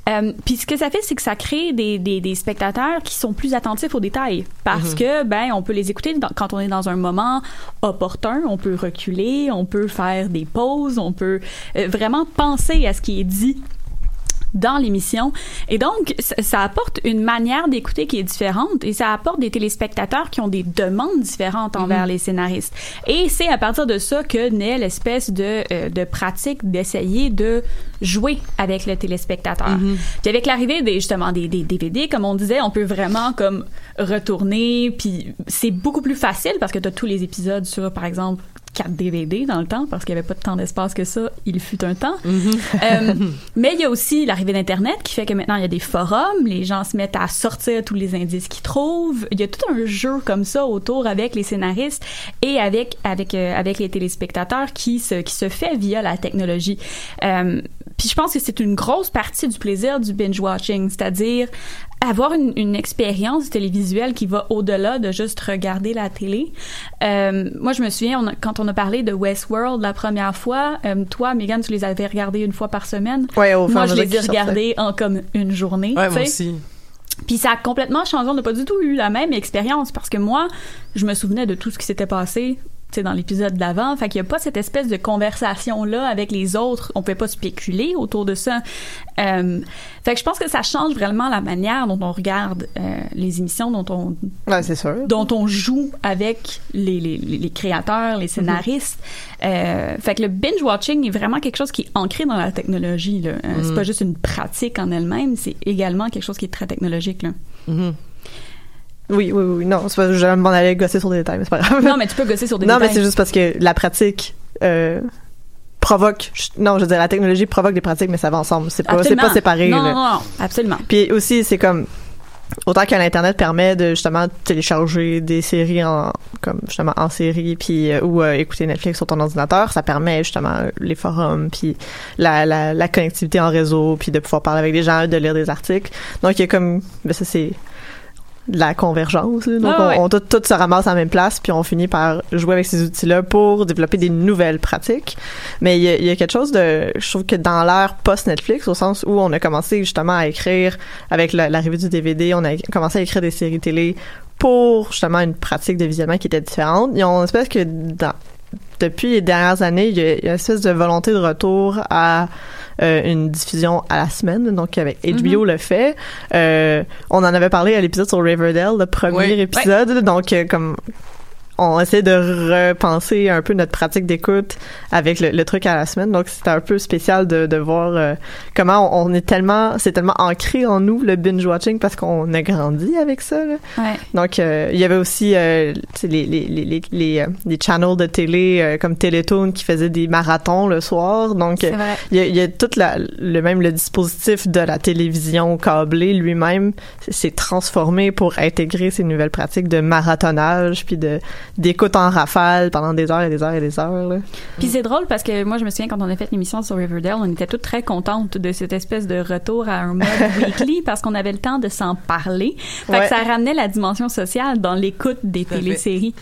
Euh, Puis ce que ça fait, c'est que ça crée des, des, des spectateurs qui sont plus attentifs aux détails parce que ben on peut les écouter quand on est dans un moment opportun, on peut reculer, on peut faire des pauses, on peut euh, vraiment penser à ce qui est dit dans l'émission. Et donc, ça, ça apporte une manière d'écouter qui est différente et ça apporte des téléspectateurs qui ont des demandes différentes envers les scénaristes. Et c'est à partir de ça que naît l'espèce de, euh, de pratique d'essayer de jouer avec le téléspectateur. Puis avec l'arrivée des, justement des, des DVD, comme on disait, on peut vraiment comme retourner, puis c'est beaucoup plus facile parce que tu as tous les épisodes sur, par exemple, 4 DVD dans le temps parce qu'il n'y avait pas tant d'espace que ça, il fut un temps. Euh, [LAUGHS] mais il y a aussi l'arrivée d'Internet qui fait que maintenant il y a des forums, les gens se mettent à sortir tous les indices qu'ils trouvent. Il y a tout un jeu comme ça autour avec les scénaristes et avec avec euh, avec les téléspectateurs qui se qui se fait via la technologie. Euh, puis je pense que c'est une grosse partie du plaisir du binge watching, c'est-à-dire avoir une, une expérience télévisuelle qui va au-delà de juste regarder la télé. Euh, moi, je me souviens, on a- quand on a parlé de Westworld la première fois, euh, toi, Megan, tu les avais regardés une fois par semaine. Ouais, au Moi, je les ai regardés en comme une journée. Ouais, moi aussi. Puis ça a complètement changé. On n'a pas du tout eu la même expérience parce que moi, je me souvenais de tout ce qui s'était passé dans l'épisode d'avant. Fait qu'il n'y a pas cette espèce de conversation-là avec les autres. On ne peut pas spéculer autour de ça. Euh, fait que je pense que ça change vraiment la manière dont on regarde euh, les émissions, dont on, Ouais, sûr. dont on joue avec les, les, les créateurs, les scénaristes. Euh, fait que le binge watching est vraiment quelque chose qui est ancré dans la technologie. Là. Euh, C'est pas juste une pratique en elle-même, c'est également quelque chose qui est très technologique. Là. Oui, oui, oui. Non, c'est pas, je vais m'en aller gosser sur des détails, mais c'est pas grave. non, mais tu peux gosser sur des non, mais détails. c'est juste parce que la pratique euh, provoque. Non, je veux dire, la technologie provoque des pratiques, mais ça va ensemble. C'est pas, c'est pas séparé. Non, là. non, non, absolument. Puis aussi, c'est comme autant que l'internet permet de justement télécharger des séries en comme justement en série puis euh, ou euh, écouter Netflix sur ton ordinateur, ça permet justement les forums puis la, la, la connectivité en réseau puis de pouvoir parler avec des gens, de lire des articles. Donc il y a comme ben ça c'est de la convergence. là. Donc Ah ouais. on, on tout, tout se ramasse à la même place puis on finit par jouer avec ces outils-là pour développer des nouvelles pratiques. Mais il y a, il y a quelque chose de, je trouve que dans l'ère post-Netflix, au sens où on a commencé justement à écrire avec la- l'arrivée du DVD, on a commencé à écrire des séries télé pour justement une pratique de visionnement qui était différente. Ont une espèce que dans depuis les dernières années, il y a, une espèce de volonté de retour à une diffusion à la semaine, donc avec HBO le fait. Euh, on en avait parlé à l'épisode sur Riverdale, le premier Oui. épisode, donc euh, comme on essaie de repenser un peu notre pratique d'écoute avec le, le truc à la semaine. Donc c'était un peu spécial de, de voir euh, comment on, on est tellement, c'est tellement ancré en nous le binge watching parce qu'on a grandi avec ça. Là. Ouais. Donc, euh, il y avait aussi euh, les, les, les, les, les, euh, les channels de télé euh, comme Télétoon qui faisaient des marathons le soir. Donc, il y a, il y a tout la, le même le dispositif de la télévision câblée lui-même s'est transformé pour intégrer ces nouvelles pratiques de marathonnage puis de d'écoute en rafale pendant des heures et des heures et des heures. Là. Puis c'est drôle parce que moi, je me souviens quand on a fait l'émission sur Riverdale, on était toutes très contentes de cette espèce de retour à un mode [LAUGHS] weekly parce qu'on avait le temps de s'en parler. Fait Ouais. que ça ramenait la dimension sociale dans l'écoute des fait.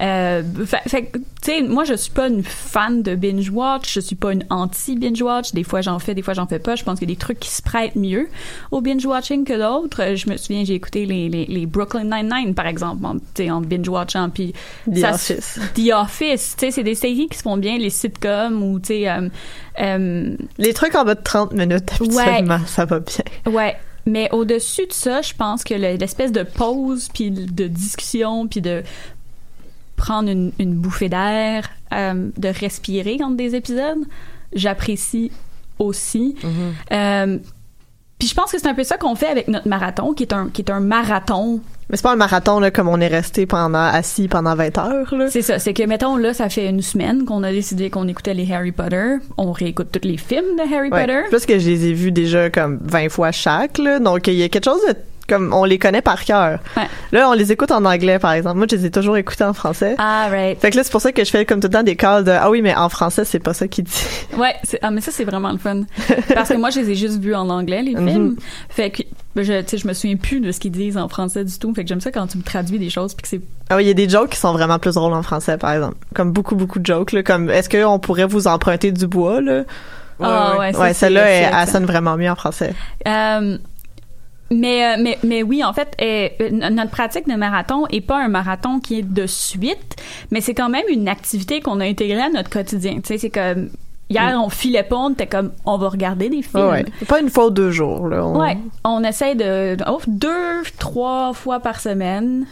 Euh, fait, fait que, tu sais, moi, je suis pas une fan de binge watch, je suis pas une anti binge watch. Des fois, j'en fais, des fois, j'en fais pas. Je pense qu'il y a des trucs qui se prêtent mieux au binge watching que d'autres. Je me souviens, j'ai écouté les, les, les Brooklyn Nine-Nine, par exemple, en, en binge watchant, puis The ça Office. The Office, tu sais, c'est des séries qui se font bien, les sitcoms ou, tu sais, euh, euh, Les trucs en bas de 30 minutes [LAUGHS] habituellement, ça va bien. ouais. Mais au-dessus de ça, je pense que le- l'espèce de pause, puis de discussion, puis de prendre une, une bouffée d'air, euh, de respirer entre des épisodes, j'apprécie aussi. Euh, puis je pense que c'est un peu ça qu'on fait avec notre marathon, qui est un, qui est un marathon Mais c'est pas un marathon là, comme on est resté pendant assis pendant 20 heures. C'est ça, c'est que mettons là, ça fait une semaine qu'on a décidé qu'on écoutait les Harry Potter, on réécoute tous les films de Harry Ouais. Potter. Parce que je les ai vus déjà comme 20 fois chaque. Là. Donc, il y a quelque chose de comme on les connaît par cœur. Ouais. Là, on les écoute en anglais, par exemple. Moi, je les ai toujours écoutés en français. Ah, right. Fait que là, c'est pour ça que je fais comme tout le temps des calls de ah oui, mais en français, c'est pas ça qu'il dit. Ouais, ah, mais ça, c'est vraiment le fun. [LAUGHS] Parce que moi, je les ai juste vus en anglais, les Mhm. films. Fait que, ben, je, je me souviens plus de ce qu'ils disent en français du tout. Fait que j'aime ça quand tu me traduis des choses puis que c'est Ah oui, il y a des jokes qui sont vraiment plus drôles en français, par exemple. Comme beaucoup, beaucoup de jokes, là. Comme, est-ce qu'on pourrait vous emprunter du bois, là? Ah, ouais, ouais, c'est- celle-là, elle, sonne vraiment mieux en français. Euh, mais, euh, mais, mais oui, en fait, euh, n- notre pratique de marathon est pas un marathon qui est de suite, mais c'est quand même une activité qu'on a intégrée à notre quotidien. Tu sais, c'est comme hier, on filait pas, on était comme on va regarder des films. Ouais, ouais. Pas une fois ou deux jours, là. On- Ouais, on essaie de oh, deux, trois fois par semaine.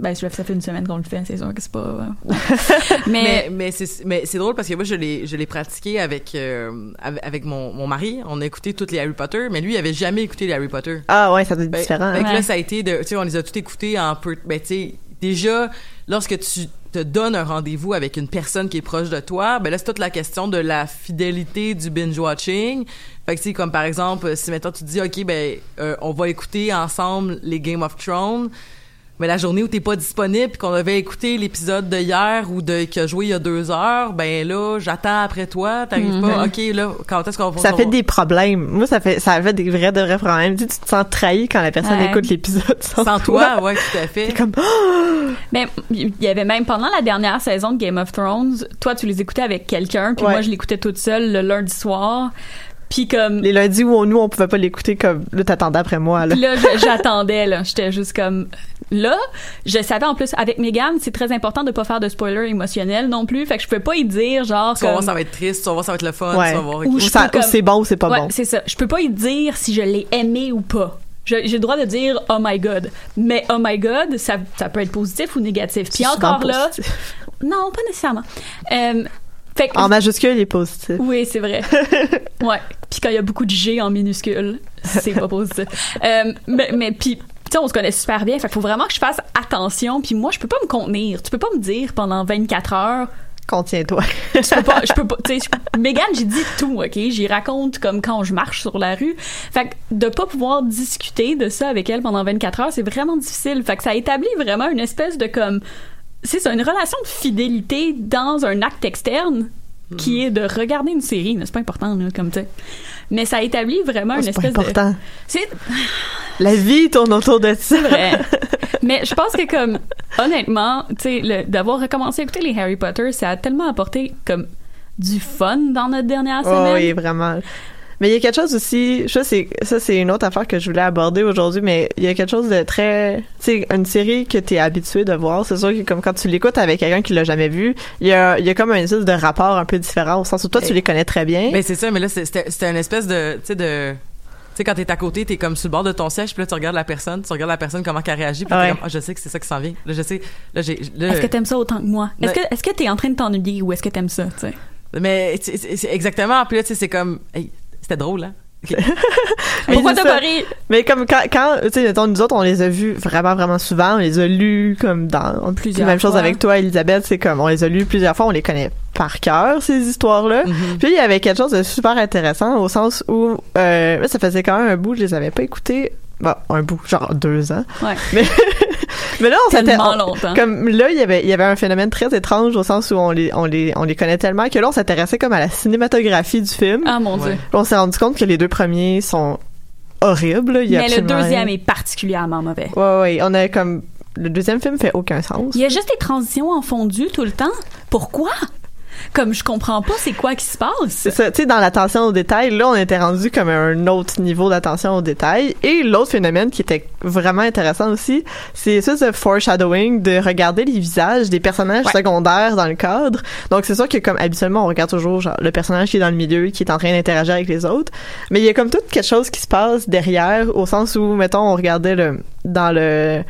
Ben, ça fait une semaine qu'on le fait, c'est sûr que c'est pas. euh, [LAUGHS] Mais, mais, mais c'est mais c'est drôle parce que moi je l'ai je l'ai pratiqué avec euh, avec avec mon, mon mari. On a écouté toutes les Harry Potter, mais lui il avait jamais écouté les Harry Potter. Ah ouais, ça doit être Ben, différent. fait que hein. là ça a été de tu sais on les a tous écoutés en peu ben tu sais déjà lorsque tu te donnes un rendez-vous avec une personne qui est proche de toi, ben là c'est toute la question de la fidélité du binge watching. Fait que tu sais comme par exemple si maintenant tu te dis OK ben euh, on va écouter ensemble les Game of Thrones mais la journée où t'es pas disponible puis qu'on avait écouté l'épisode de hier ou de qui a joué il y a deux heures, ben là, j'attends après toi, t'arrives pas, ok, là, quand est-ce qu'on va... Ça fait des problèmes. Moi, ça fait, ça fait des vrais, de vrais problèmes. Tu, te sens trahi quand la personne Ouais. écoute l'épisode sans, Sans toi, ouais, tout à fait. T'es comme, mais il y avait même pendant la dernière saison de Game of Thrones, toi, tu les écoutais avec quelqu'un, puis Ouais. moi, je l'écoutais toute seule le lundi soir. Puis comme. les lundis où on, nous, on pouvait pas l'écouter comme, là, t'attendais après moi, là. Là, j'attendais, là. J'étais juste comme. Là, je savais en plus, avec Megan, c'est très important de pas faire de spoiler émotionnel non plus. Fait que je pouvais pas y dire, genre. Tu vas voir, comme- ça va être triste, tu vas voir, ça va être le fun, Ouais. tu vas voir... Ou c'est bon ou c'est pas ouais, bon. c'est ça. Je peux pas y dire si je l'ai aimé ou pas. J'ai le droit de dire oh my god, mais oh my god, ça, ça peut être positif ou négatif. Puis encore là, positif. non, pas nécessairement. Euh, fait que En majuscule, il est positif. oui, c'est vrai. [LAUGHS] ouais. Puis quand il y a beaucoup de G en minuscule, c'est pas positif. Euh, mais mais puis tu sais, on se connaît super bien. Fait faut vraiment que je fasse attention. Puis moi, je peux pas me contenir. Tu peux pas me dire pendant 24 heures. Contiens-toi. Tu peux pas. Je peux pas. [LAUGHS] Tu sais, je- Mégane, j'ai dit tout, ok? J'y raconte comme quand je marche sur la rue. Fait que de pas pouvoir discuter de ça avec elle pendant 24 heures, c'est vraiment difficile. Fait que ça établit vraiment une espèce de comme. C'est ça, une relation de fidélité dans un acte externe qui est de regarder une série. C'est pas important, là, comme tu sais. Mais ça établit vraiment une c'est pas espèce de. important. C'est La vie tourne autour de ça. vrai. [LAUGHS] Mais je pense que comme honnêtement, tu sais, d'avoir recommencé à écouter les Harry Potter, ça a tellement apporté comme du fun dans notre dernière Oh, semaine. oui, vraiment. Mais il y a quelque chose aussi, ça c'est ça c'est une autre affaire que je voulais aborder aujourd'hui, mais il y a quelque chose de très, tu sais, une série que t'es habitué de voir. C'est sûr que comme quand tu l'écoutes avec quelqu'un qui l'a jamais vu, il y a, il y a comme un espèce de rapport un peu différent au sens où toi tu les connais très bien. Ben c'est ça, mais là, c'est- c'était c'était une espèce de... Tu sais, de... Tu sais, quand t'es à côté, t'es comme sur le bord de ton siège, puis là, tu regardes la personne, tu regardes la personne, comment qu'elle réagit, puis Ouais. t'es comme, ah, je sais que c'est ça qui s'en vient. Là, je sais, là, j'ai... là, Est-ce que t'aimes ça autant que moi? Est-ce que est-ce que t'es en train de t'ennuyer ou est-ce que t'aimes ça, tu sais? Mais c'est exactement, puis là, tu sais, c'est comme... Hey, c'était drôle, hein? [LAUGHS] [LAUGHS] Mais Pourquoi t'as pas ri? Mais comme quand, quand tu sais, nous autres, on les a vus vraiment, vraiment souvent, on les a lus comme dans Plusieurs la même chose avec toi, Elisabeth, c'est comme on les a lus plusieurs fois, on les connaît par cœur ces histoires-là. Mhm. Puis il y avait quelque chose de super intéressant au sens où euh, ça faisait quand même un bout, je les avais pas écoutés. Bon, un bout, genre deux ans. Ouais. [LAUGHS] Mais, mais là, on s'était. Comme là, il y avait, il y avait un phénomène très étrange au sens où on les, on les, on les connaît tellement que là, on s'intéressait comme à la cinématographie du film. Ah mon dieu. Ouais. On s'est rendu compte que les deux premiers sont horribles. Il y a Mais le deuxième rien. est particulièrement mauvais. Ouais, ouais. On a comme. Le deuxième film fait aucun sens. Il y a juste des transitions en fondu tout le temps. Pourquoi? Comme je comprends pas c'est quoi qui se passe. C'est ça, tu sais, dans l'attention aux détails, là, on était rendu comme à un autre niveau d'attention aux détails. Et l'autre phénomène qui était vraiment intéressant aussi, c'est ça, ce foreshadowing de regarder les visages des personnages Ouais. secondaires dans le cadre. Donc, c'est sûr que, comme habituellement, on regarde toujours, genre, le personnage qui est dans le milieu, qui est en train d'interagir avec les autres. Mais il y a comme tout quelque chose qui se passe derrière, au sens où, mettons, on regardait le, dans le,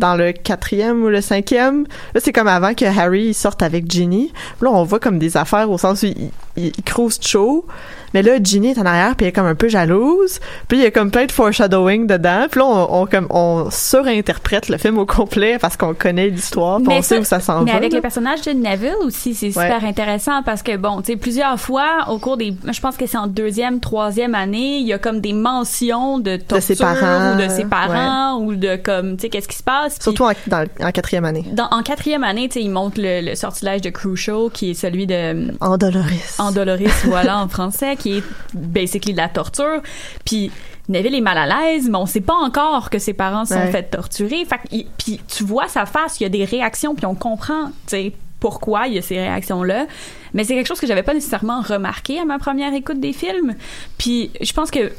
dans le quatrième ou le cinquième. Là, c'est comme avant que Harry sorte avec Ginny. Là, on voit comme des affaires au sens où il, il, il crouse chaud. Mais là, Ginny est en arrière, puis elle est comme un peu jalouse. Puis il y a comme plein de foreshadowing dedans. Puis là, on, on comme on surinterprète le film au complet parce qu'on connaît l'histoire, on sait où ça s'en Mais va. avec là. le personnage de Neville aussi, c'est Ouais. super intéressant parce que bon, tu sais, plusieurs fois au cours des, je pense que c'est en deuxième, troisième année, il y a comme des mentions de torture ses parents, ou de ses parents ou de comme, tu sais, qu'est-ce qui se passe. Surtout en, dans- en quatrième année. dans- en quatrième année, tu sais, il montre le, le sortilège de Crucial qui est celui de En Doloris. Andoloris, voilà, en français, qui est basically de la torture. Puis Neville est mal à l'aise, mais on sait pas encore que ses parents sont Ouais. fait torturer. Fait que, puis tu vois sa face, il y a des réactions, puis on comprend, tu sais, pourquoi il y a ces réactions-là. Mais c'est quelque chose que j'avais pas nécessairement remarqué à ma première écoute des films. Puis je pense que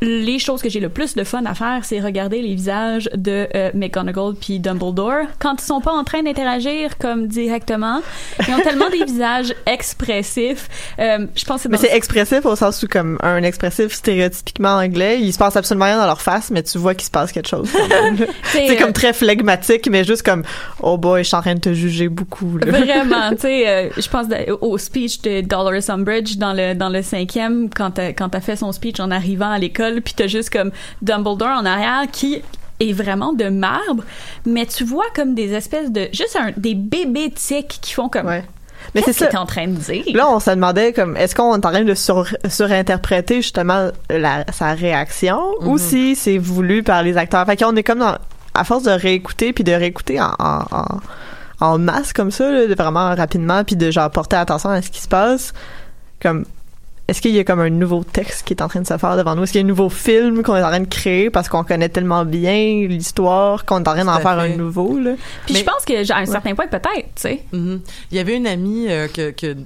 les choses que j'ai le plus de fun à faire, c'est regarder les visages de euh, McGonagall puis Dumbledore quand ils sont pas en train d'interagir comme directement. Ils ont tellement des [LAUGHS] visages expressifs. Euh, je pense que c'est Mais c'est expressif au sens où, comme un expressif stéréotypiquement anglais, il se passe absolument rien dans leur face, mais tu vois qu'il se passe quelque chose. [LAUGHS] C'est, c'est euh, comme très flegmatique, mais juste comme, oh boy, je suis en train de te juger beaucoup. là. Vraiment, tu sais, euh, [LAUGHS] je pense au speech de Dolores Umbridge dans le dans le cinquième quand t'as- quand t'as fait son speech en arrivant à l'école, puis t'as juste comme Dumbledore en arrière qui est vraiment de marbre, mais tu vois comme des espèces de juste un, des bébés tics qui font comme Ouais. Mais c'est que ça. t'es en train de dire? Là, on se demandait comme est-ce qu'on est en train de sur, surinterpréter justement la, sa réaction Mhm. ou si c'est voulu par les acteurs? Fait qu'on est comme dans, à force de réécouter puis de réécouter en, en, en, en masse comme ça, là, vraiment rapidement puis de genre porter attention à ce qui se passe. Comme est-ce qu'il y a comme un nouveau texte qui est en train de se faire devant nous? Est-ce qu'il y a un nouveau film qu'on est en train de créer parce qu'on connaît tellement bien l'histoire qu'on est en train d'en faire fait. un nouveau? Là? Puis Mais- je pense que à un certain point peut-être, tu sais. Mhm. Il y avait une amie euh, que, que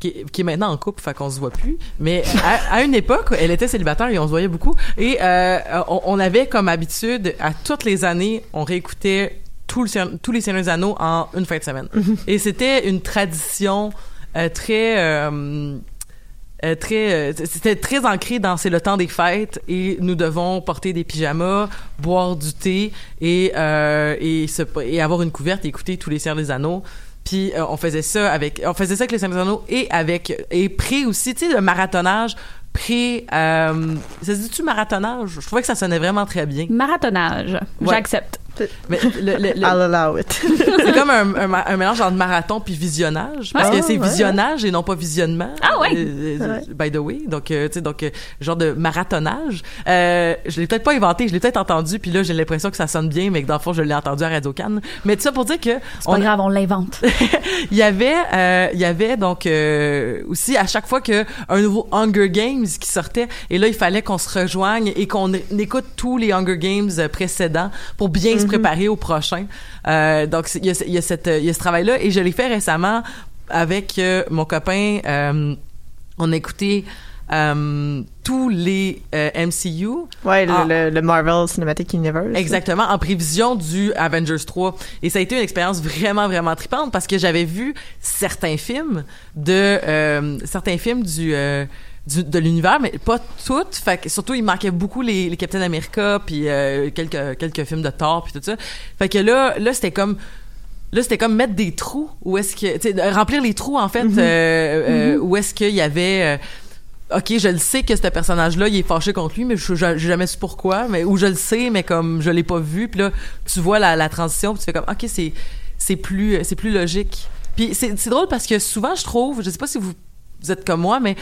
qui, est- qui est maintenant en couple, fait qu'on se voit plus. Mais à, à une époque, elle était célibataire et on se voyait beaucoup. Et euh, on, on avait comme habitude, à toutes les années, on réécoutait tout le, Seigneur- tous les Seigneurs des Anneaux en une fin de semaine. Et c'était une tradition euh, très... euh, euh, très euh, c'était très ancré dans c'est le temps des fêtes et nous devons porter des pyjamas boire du thé et euh, et, se, et avoir une couverte et écouter tous les Seigneurs des Anneaux puis euh, on faisait ça avec on faisait ça avec les Seigneurs des Anneaux et avec et pré aussi tu sais le marathonnage pré euh, ça se dit-tu marathonnage je trouvais que ça sonnait vraiment très bien Marathonnage, Ouais. j'accepte. Mais le, le- le- I'll allow it. [LAUGHS] c'est comme un, un, un mélange entre marathon puis visionnage parce Ah, que c'est ouais. visionnage et non pas visionnement Ah ouais. Euh, by the way donc euh, tu sais donc euh, genre de marathonnage euh, je l'ai peut-être pas inventé je l'ai peut-être entendu puis là j'ai l'impression que ça sonne bien mais que dans le fond je l'ai entendu à Radio Cannes mais tout ça pour dire que C'est pas grave, on l'invente. [LAUGHS] il y avait euh, il y avait donc euh, aussi à chaque fois que un nouveau Hunger Games qui sortait et là il fallait qu'on se rejoigne et qu'on écoute tous les Hunger Games précédents pour bien se préparer au prochain Euh, donc il y a, y a cette il y a ce travail là et je l'ai fait récemment avec euh, mon copain euh, on a écouté euh, tous les euh, MCU Ouais, le, Ah. le, le Marvel Cinematic Universe. Exactement, en prévision du Avengers 3. Et ça a été une expérience vraiment, vraiment tripante parce que j'avais vu certains films de... euh, certains films du... du- de l'univers, mais pas toutes. Fait que surtout, il manquait beaucoup les, les Captain America, puis euh, quelques, quelques films de Thor, puis tout ça. Fait que là, là c'était comme... Là, c'était comme mettre des trous. Où est-ce que... remplir les trous, en fait, euh, euh, où est-ce qu'il y avait... euh, OK, je le sais que ce personnage-là, il est fâché contre lui, mais je jamais su pourquoi, mais ou je le sais, mais comme je l'ai pas vu, puis là tu vois la, la transition, puis tu fais comme OK, c'est c'est plus c'est plus logique. Puis c'est c'est drôle parce que souvent je trouve, je sais pas si vous, vous êtes comme moi, mais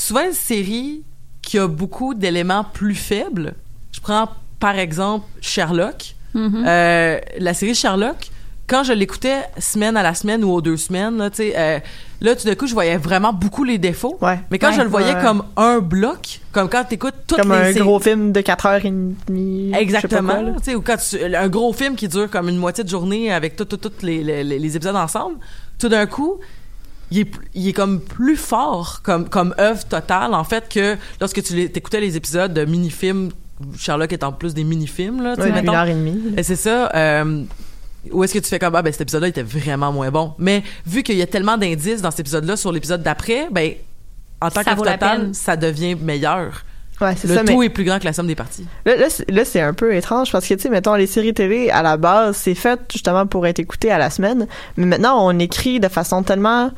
souvent une série qui a beaucoup d'éléments plus faibles. Je prends par exemple Sherlock, Euh, la série Sherlock. Quand je l'écoutais semaine à la semaine ou aux deux semaines, là, tu sais, euh, là, tout d'un coup, je voyais vraiment beaucoup les défauts. Ouais. Mais quand Ouais. je le voyais Ouais. comme un bloc, comme quand t'écoutes toutes Comme les un séries- gros film de 4 heures et demie. Exactement. quoi, là. Tu sais, ou quand tu- un gros film qui dure comme une moitié de journée avec tous tout, tout les, les, les épisodes ensemble, tout d'un coup, il est, pl- il est comme plus fort comme, comme œuvre totale, en fait, que lorsque tu t'écoutais les épisodes de mini-films, Sherlock étant plus des mini-films, là, tu sais, Ouais, une heure et demie. Et c'est ça. Euh, où est-ce que tu fais comme ah ben cet épisode-là était vraiment moins bon. Mais vu qu'il y a tellement d'indices dans cet épisode-là sur l'épisode d'après, ben en tant Ça que vaut la total, peine. ça devient meilleur. Ouais, c'est Le ça. tout mais est plus grand que la somme des parties. là, là, c'est- là, c'est un peu étrange parce que, tu sais, mettons, les séries télé, à la base, c'est fait justement pour être écouté à la semaine. Mais maintenant, on écrit de façon tellement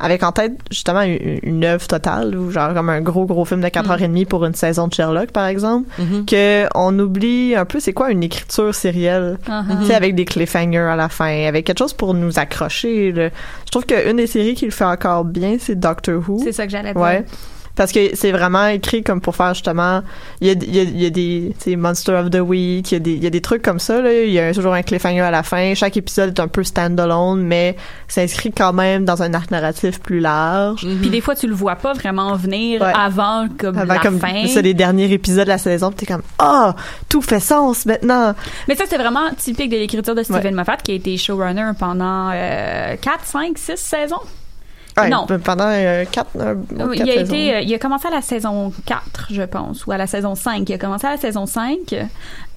avec en tête justement une, une œuvre totale ou genre comme un gros gros film de 4 Mm. heures et demie pour une saison de Sherlock par exemple Mhm. que on oublie un peu c'est quoi une écriture sérielle Uh-huh. tu sais avec des cliffhangers à la fin avec quelque chose pour nous accrocher là. je trouve qu'une des séries qui le fait encore bien c'est Doctor Who C'est ça que j'allais dire. Ouais. Parce que c'est vraiment écrit comme pour faire justement. Il y a, il y a, il y a des. Tu sais, Monster of the Week, il y, a des, il y a des trucs comme ça, là. Il y a toujours un cliffhanger à la fin. Chaque épisode est un peu stand-alone, mais s'inscrit quand même dans un arc narratif plus large. Puis des fois, tu le vois pas vraiment venir Ouais. avant comme Avant la comme fin. c'est les derniers épisodes de la saison, puis t'es comme ah tout fait sens maintenant. Mais ça, c'est vraiment typique de l'écriture de Steven Ouais. Moffat, qui a été showrunner pendant euh, 4, 5, 6 saisons. Ouais, Non. Pendant euh, quatre, euh, Oui, quatre il a saisons. été, euh, il a commencé à la saison 4, je pense, ou à la saison 5. Il a commencé à la saison 5,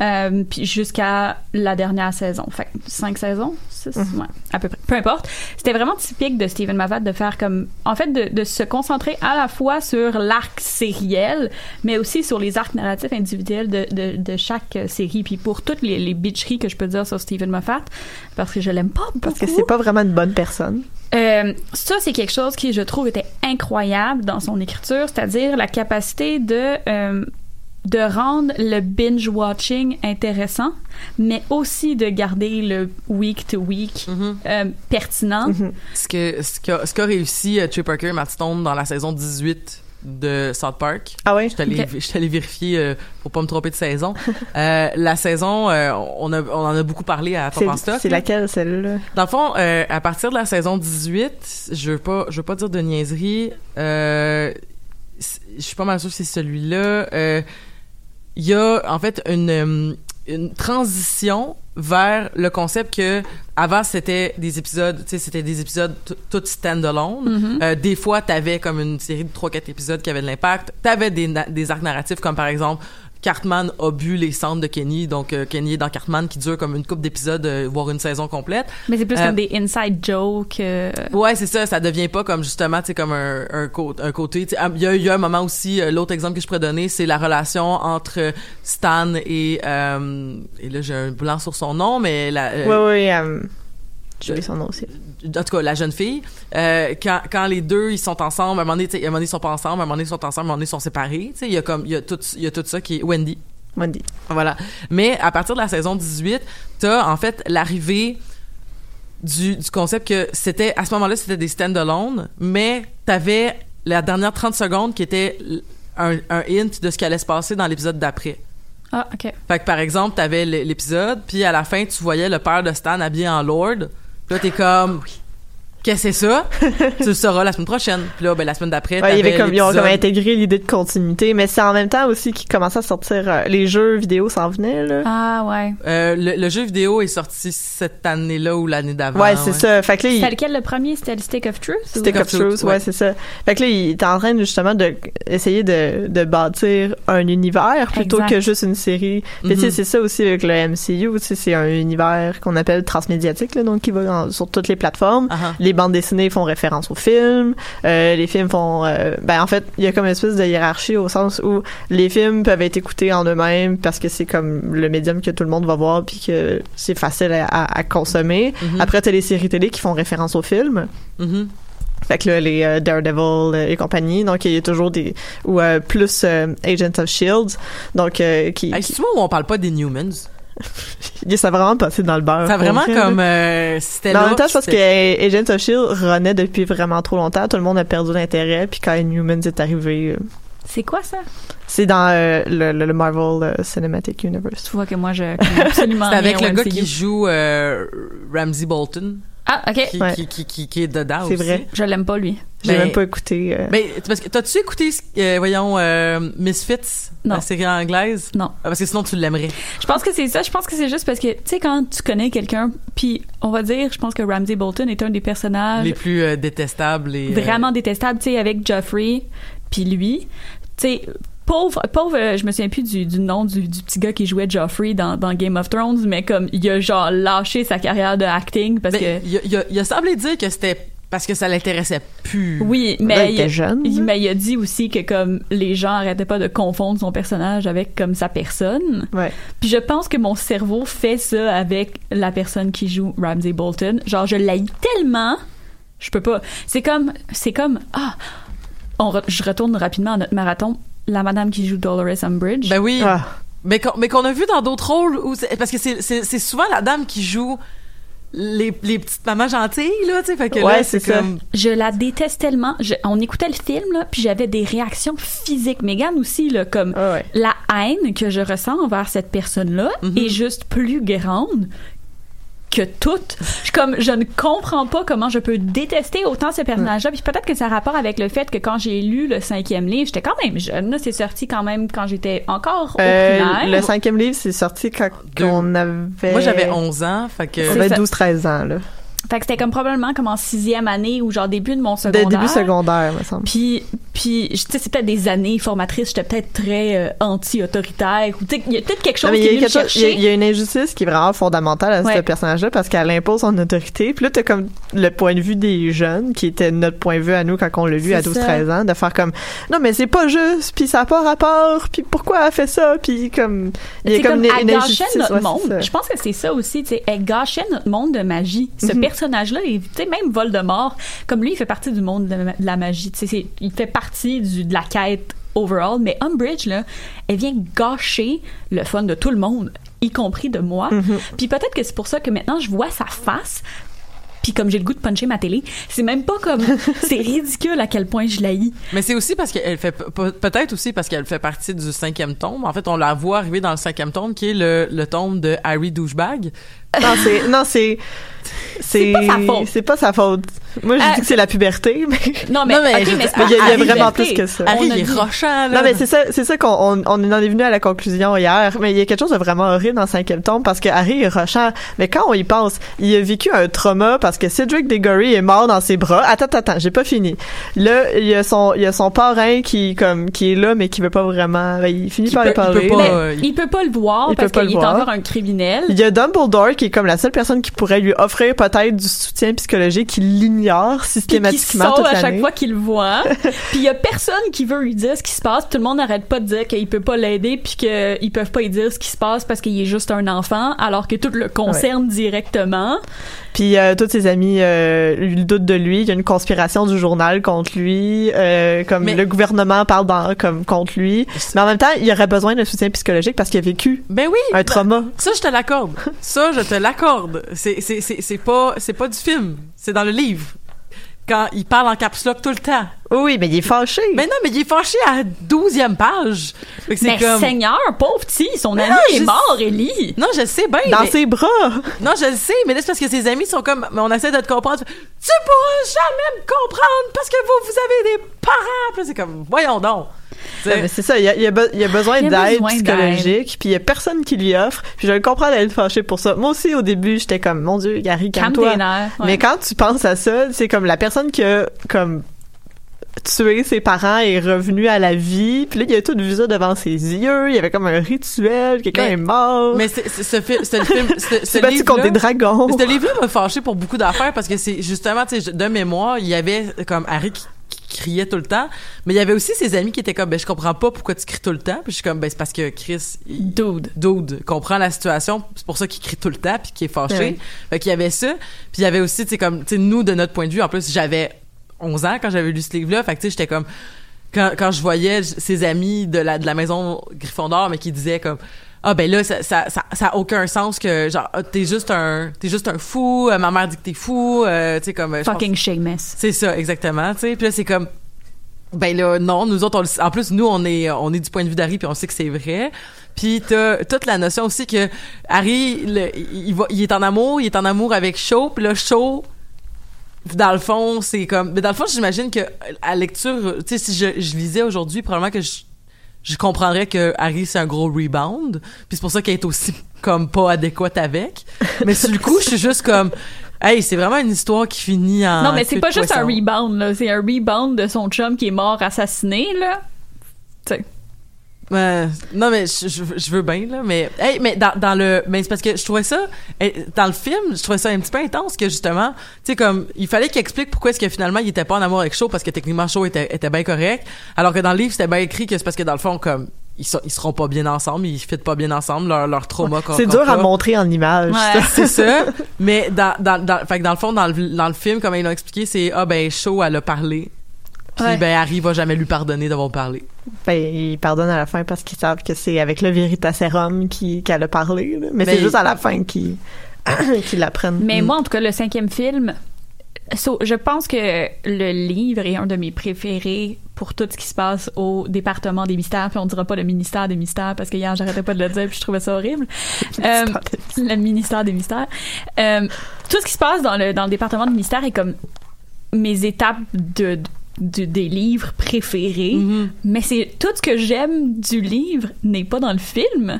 euh, puis jusqu'à la dernière saison. Fait 5 saisons, 6, Mhm. ouais, à peu près. Peu importe. C'était vraiment typique de Steven Moffat de faire comme, en fait, de, de se concentrer à la fois sur l'arc sériel, mais aussi sur les arcs narratifs individuels de, de, de chaque série. Puis pour toutes les, les bitcheries que je peux dire sur Steven Moffat, parce que je l'aime pas beaucoup. Parce que c'est pas vraiment une bonne personne. Euh, ça, c'est quelque chose qui, je trouve, était incroyable dans son écriture, c'est-à-dire la capacité de euh, de rendre le binge watching intéressant, mais aussi de garder le week to week Mhm. euh, pertinent. Mhm. Ce que ce qu'a ce qu'a réussi euh, Trey Parker et Matt Stone dans la saison 18 de South Park. Ah ouais? Je suis allée Ok. je suis allée vérifier euh, pour pas me tromper de saison. [LAUGHS] Euh, la saison, euh, on, a, on en a beaucoup parlé à Top en C'est Stock. c'est là. laquelle celle-là? Dans le fond, euh, à partir de la saison 18, je veux pas, je veux pas dire de niaiserie. Euh, je suis pas mal sûre que c'est celui-là. Il y a en fait une euh, une transition vers le concept que avant c'était des épisodes, tu sais, c'était des épisodes tout stand-alone. Mhm. Euh, des fois, t'avais comme une série de 3-4 épisodes qui avaient de l'impact. T'avais des arcs narratifs comme par exemple Cartman a bu les cendres de Kenny, donc euh, Kenny est dans Cartman qui dure comme une couple d'épisodes, euh, voire une saison complète. Mais c'est plus Euh, comme des inside jokes. euh, Ouais, c'est ça, ça devient pas comme justement, tu sais, comme un, un, cô- un côté. Il y a, il y a un moment aussi, euh, l'autre exemple que je pourrais donner, c'est la relation entre Stan et, euh, et là j'ai un blanc sur son nom, mais la, euh, Ouais ouais. J'ai son nom aussi. en tout cas la jeune fille, euh, quand, quand les deux ils sont ensemble, à un moment donné, à un moment donné ils sont pas ensemble, à un moment donné ils sont ensemble, à un moment donné ils sont séparés, tu sais, il y a comme, il y a tout, il y a tout ça qui est Wendy. Wendy. Voilà. Mais à partir de la saison 18, t'as en fait l'arrivée du, du concept que c'était à ce moment-là c'était des stand-alone, mais t'avais la dernière 30 secondes qui était un, un hint de ce qui allait se passer dans l'épisode d'après. Ah, ok. Fait que par exemple, t'avais l'épisode, puis à la fin tu voyais le père de Stan habillé en Lord. Puis là t'es comme Qu'est-ce que c'est ça? [LAUGHS] tu le sauras la semaine prochaine. Puis là, ben, la semaine d'après, Ouais, il y avait t'avais comme, ils ont comme intégré l'idée de continuité, mais c'est en même temps aussi qu'ils commençaient à sortir euh, les jeux vidéo s'en venaient là. Ah, ouais. Euh, le, le jeu vidéo est sorti cette année-là ou l'année d'avant. ouais, c'est ça. Fait que là, il- C'était lequel le premier? C'était le Stick of Truth? ou- Stick of of Truth, Truth, ouais, ouais. c'est ça. Fait que là, il est en train de, justement de essayer de, de bâtir un univers plutôt Exact. que juste une série. Puis tu sais, Mhm. c'est ça aussi avec le MCU, tu sais, c'est un univers qu'on appelle transmédiatique, là, donc qui va dans- sur toutes les plateformes. Ah ah. Les bandes dessinées font référence aux films. Euh, les films font... euh, ben, en fait, il y a comme une espèce de hiérarchie au sens où les films peuvent être écoutés en eux-mêmes parce que c'est comme le médium que tout le monde va voir puis que c'est facile à, à- à consommer. Mhm. Après, t'as les séries télé qui font référence aux films. Mhm. Fait que là, les euh, Daredevil euh, et compagnie, donc il y a toujours des ou euh, plus euh, Agents of Shield, donc qui, Hey, qui moi où on parle pas des Newmans? [LAUGHS] ça a vraiment passé dans le beurre. Ça a vraiment vrai, comme euh, c'était en même temps, je pense que Agents of Shield renaît depuis vraiment trop longtemps. Tout le monde a perdu l'intérêt. Puis quand Inhumans est arrivé, euh, C'est quoi ça? c'est dans euh, le, le- le Marvel euh, Cinematic Universe. Tu vois que moi, je connais absolument [LAUGHS] C'est avec rien le gars MCU. qui joue euh, Ramsey Bolton, Ah, ok. qui, Ouais. qui, qui, qui, qui est dedans C'est aussi. vrai. Je l'aime pas, lui. J'ai même pas écouté. euh, Mais parce que t'as-tu écouté, euh, voyons, euh, Misfits, Non. la série anglaise? Non. Ah, parce que sinon tu l'aimerais. Je pense que c'est ça. Je pense que c'est juste parce que, tu sais, quand tu connais quelqu'un, puis on va dire, je pense que Ramsey Bolton est un des personnages Les plus euh, détestables et euh, vraiment détestables, tu sais, avec Joffrey, puis lui. Tu sais, pauvre, pauvre, euh, je me souviens plus du, du nom du, du petit gars qui jouait Joffrey dans, dans Game of Thrones, mais comme il a genre lâché sa carrière de acting parce que. il, a, il a- il a semblé dire que c'était parce que ça l'intéressait plus. Oui, là, mais il il, était jeune. il- mais il a dit aussi que comme les gens arrêtaient pas de confondre son personnage avec comme sa personne. Ouais. Puis je pense que mon cerveau fait ça avec la personne qui joue Ramsey Bolton. Genre je l'haïs tellement Je peux pas. C'est comme, c'est comme, ah, on re- je retourne rapidement à notre marathon. La madame qui joue Dolores Umbridge. Ben oui. Ah. Mais qu'on mais qu'on a vu dans d'autres rôles où c'est- parce que c'est c'est c'est souvent la dame qui joue les, les petites mamans gentilles là, tu sais fait que Ouais, là c'est c'est ça. comme Je la déteste tellement. Je- on écoutait le film, là, puis j'avais des réactions physiques. Megan aussi, là, comme Ah ouais. la haine que je ressens envers cette personne-là Mhm. est juste plus grande que toute. Je, comme, je ne comprends pas comment je peux détester autant ce personnage-là. Puis peut-être que ça a rapport avec le fait que quand j'ai lu le cinquième livre, j'étais quand même jeune. là. C'est sorti quand même quand j'étais encore au Euh, primaire. le cinquième livre, c'est sorti quand Deux. on avait... moi j'avais 11 ans fait que On C'est avait ça. 12-13 ans, là. Fait que c'était comme probablement comme en sixième année ou genre début de mon secondaire. début secondaire, me semble. Puis, puis, tu sais, c'est peut-être des années formatrices. J'étais peut-être très euh, anti-autoritaire. Ou tu sais, il y a peut-être quelque chose Non, qui est quelque chose- il y a- y une injustice qui est vraiment fondamentale à Ouais. ce personnage-là parce qu'elle impose son autorité. Puis là, t'as comme le point de vue des jeunes, qui était notre point de vue à nous quand on l'a vu à 12-13 ans, de faire comme non, mais c'est pas juste, puis ça n'a pas rapport, puis pourquoi elle fait ça, puis comme. Il y a comme, comme, une, elle une injustice. notre ouais, monde. Je pense que c'est ça aussi, tu sais, elle gâchait notre monde de magie. Ce Mhm. Personnage-là, tu sais, même Voldemort, comme lui, il fait partie du monde de, la magie. Tu sais, il fait partie du, de la quête overall. Mais Umbridge, là, elle vient gâcher le fun de tout le monde, y compris de moi. Mhm. Puis peut-être que c'est pour ça que maintenant, je vois sa face. Puis comme j'ai le goût de puncher ma télé, c'est même pas comme [LAUGHS] c'est ridicule à quel point je l'haïs. mais c'est aussi parce qu'elle fait pe- peut-être aussi parce qu'elle fait partie du cinquième tome en fait on la voit arriver dans le cinquième tome qui est le, le tome de Harry douchebag Non, c'est. Non, c'est. C'est pas sa faute. C'est pas sa faute. Moi, je Euh, dis que c'est la puberté, mais. Non mais, Non, mais il y a- il y a Harry vraiment Liberté. plus que ça. Harry On a il est dit- rochant là Non, mais c'est ça, c'est ça qu'on on, on en est venu à la conclusion hier. Mais il y a quelque chose de vraiment horrible dans cinquième tome parce que Harry est rochant. Mais quand on y pense, il a vécu un trauma parce que Cedric Diggory est mort dans ses bras. Attends, attends, attends, j'ai pas fini. Là, il y a son, il y a son parrain qui, comme, qui est là, mais qui veut pas vraiment. ben, il finit par peut- lui parler. il peut pas- Mais euh, il peut pas le voir il parce qu'il est encore un criminel. Il y a Dumbledore qui est comme la seule personne qui pourrait lui offrir peut-être du soutien psychologique, qui l'ignore systématiquement toute à chaque l'année. fois qu'il le voit. [LAUGHS] puis il y a personne qui veut lui dire ce qui se passe. Tout le monde n'arrête pas de dire qu'il peut pas l'aider puis qu'ils peuvent pas lui dire ce qui se passe parce qu'il est juste un enfant, alors que tout le concerne directement. Puis euh, tous ses amis euh, doutent de lui. Il y a une conspiration du journal contre lui. euh, comme Mais- le gouvernement parle dans, comme contre lui. Mais en même temps, il aurait besoin d'un soutien psychologique parce qu'il a vécu ben oui un trauma. Ça, je te l'accorde. Ça, je te l'accorde. C'est, c'est, c'est, c'est pas, c'est pas du film. C'est dans le livre. Quand il parle en caps lock tout le temps. Oui, mais il est fâché. Mais non, mais il est fâché à 12e page. Fait que c'est Mais comme... Seigneur, pauvre petit, son Mais ami non, est je- mort, Ellie. Non, je le sais bien. dans mais- ses bras. Non, je le sais, mais là, c'est parce que ses amis sont comme... Mais on essaie de te comprendre. Tu pourras jamais me comprendre parce que vous, vous avez des parents. C'est comme... Voyons donc. Ouais, mais c'est ça, il a, il a, besoin d'aide psychologique, puis il y a personne qui lui offre. Puis je le comprends d'être fâché pour ça. Moi aussi, au début, j'étais comme, mon Dieu, Gary, Calme calme-toi. ouais. Mais quand tu penses à ça, c'est comme la personne qui a comme tué ses parents est revenue à la vie. Puis là, il a tout vu ça devant ses yeux. Il y avait comme un rituel. Quelqu'un est mort. mais c'est, ce film... C'est le film... Ce, ce c'est battu contre des dragons? Ce livre-là m'a fâché pour beaucoup d'affaires parce que c'est justement, tu sais, de mémoire, il y avait comme Harry qui criait tout le temps, mais il y avait aussi ses amis qui étaient comme, ben, je comprends pas pourquoi tu cries tout le temps. Puis je suis comme, ben, c'est parce que Chris, il- Dude. Dude comprend la situation, c'est pour ça qu'il crie tout le temps puis qu'il est fâché. Ouais. Fait qu'il y avait ça, puis il y avait aussi, tu sais, comme, tu sais, nous, de notre point de vue, en plus, j'avais 11 ans quand j'avais lu ce livre-là, fait que tu sais, j'étais comme, quand, quand je voyais ses amis de la, de la maison Gryffondor, mais qui disaient comme, ah ben là ça ça ça, ça a aucun sens que genre ah, t'es juste un t'es juste un fou euh, ma mère dit que t'es fou euh, tu sais comme euh, Fucking Seamus. c'est ça exactement tu sais puis là c'est comme ben là non nous autres on le sait- en plus nous on est on est du point de vue d'Harry puis on sait que c'est vrai puis t'as toute la notion aussi que Harry le- il va il est en amour il est en amour avec Cho puis là Cho dans le fond c'est comme mais dans le fond j'imagine que à lecture tu sais si je, je lisais aujourd'hui probablement que je je comprendrais que Harry c'est un gros rebound puis c'est pour ça qu'elle est aussi comme pas adéquate avec mais sur le coup je suis juste comme hey c'est vraiment une histoire qui finit en Non, mais c'est pas juste un rebound, là. C'est un rebound de son chum qui est mort assassiné, là. Tu Ouais. non mais je, je, je veux bien là mais hey, mais dans, dans le mais c'est parce que je trouvais ça eh, dans le film je trouvais ça un petit peu intense que justement tu sais comme il fallait qu'il explique pourquoi est-ce que finalement il était pas en amour avec Shaw parce que techniquement Shaw était, était bien correct alors que dans le livre c'était bien écrit que c'est parce que dans le fond comme ils, sont- ils seront pas bien ensemble, ils fit pas bien ensemble, leur, leur trauma. qu'on- C'est dur à montrer en image. Ouais. [LAUGHS] C'est ça. [LAUGHS] Mais dans, dans, dans, fait que dans le fond, dans le, dans le film, comme ils l'ont expliqué, c'est ah ben Shaw elle a parlé. Puis Ouais. ben Harry va jamais lui pardonner d'avoir parlé. Ben, ils pardonnent à la fin parce qu'ils savent que c'est avec le Veritaserum qui- qu'elle a parlé. là. Mais, Mais- c'est juste à la fin qu'ils [CLEARS THROAT] qu'ils l'apprennent. Mais Mm. moi, en tout cas, le cinquième film, so, je pense que le livre est un de mes préférés pour tout ce qui se passe au département des mystères. Puis on dira pas le ministère des mystères parce que hier, j'arrêtais pas de le dire puis je trouvais ça horrible. [LAUGHS] Euh, le ministère des mystères. Euh, tout ce qui se passe dans le, dans le département des mystères est comme mes étapes de, de- des livres préférés. Mm-hmm. Mais c'est tout ce que j'aime du livre n'est pas dans le film.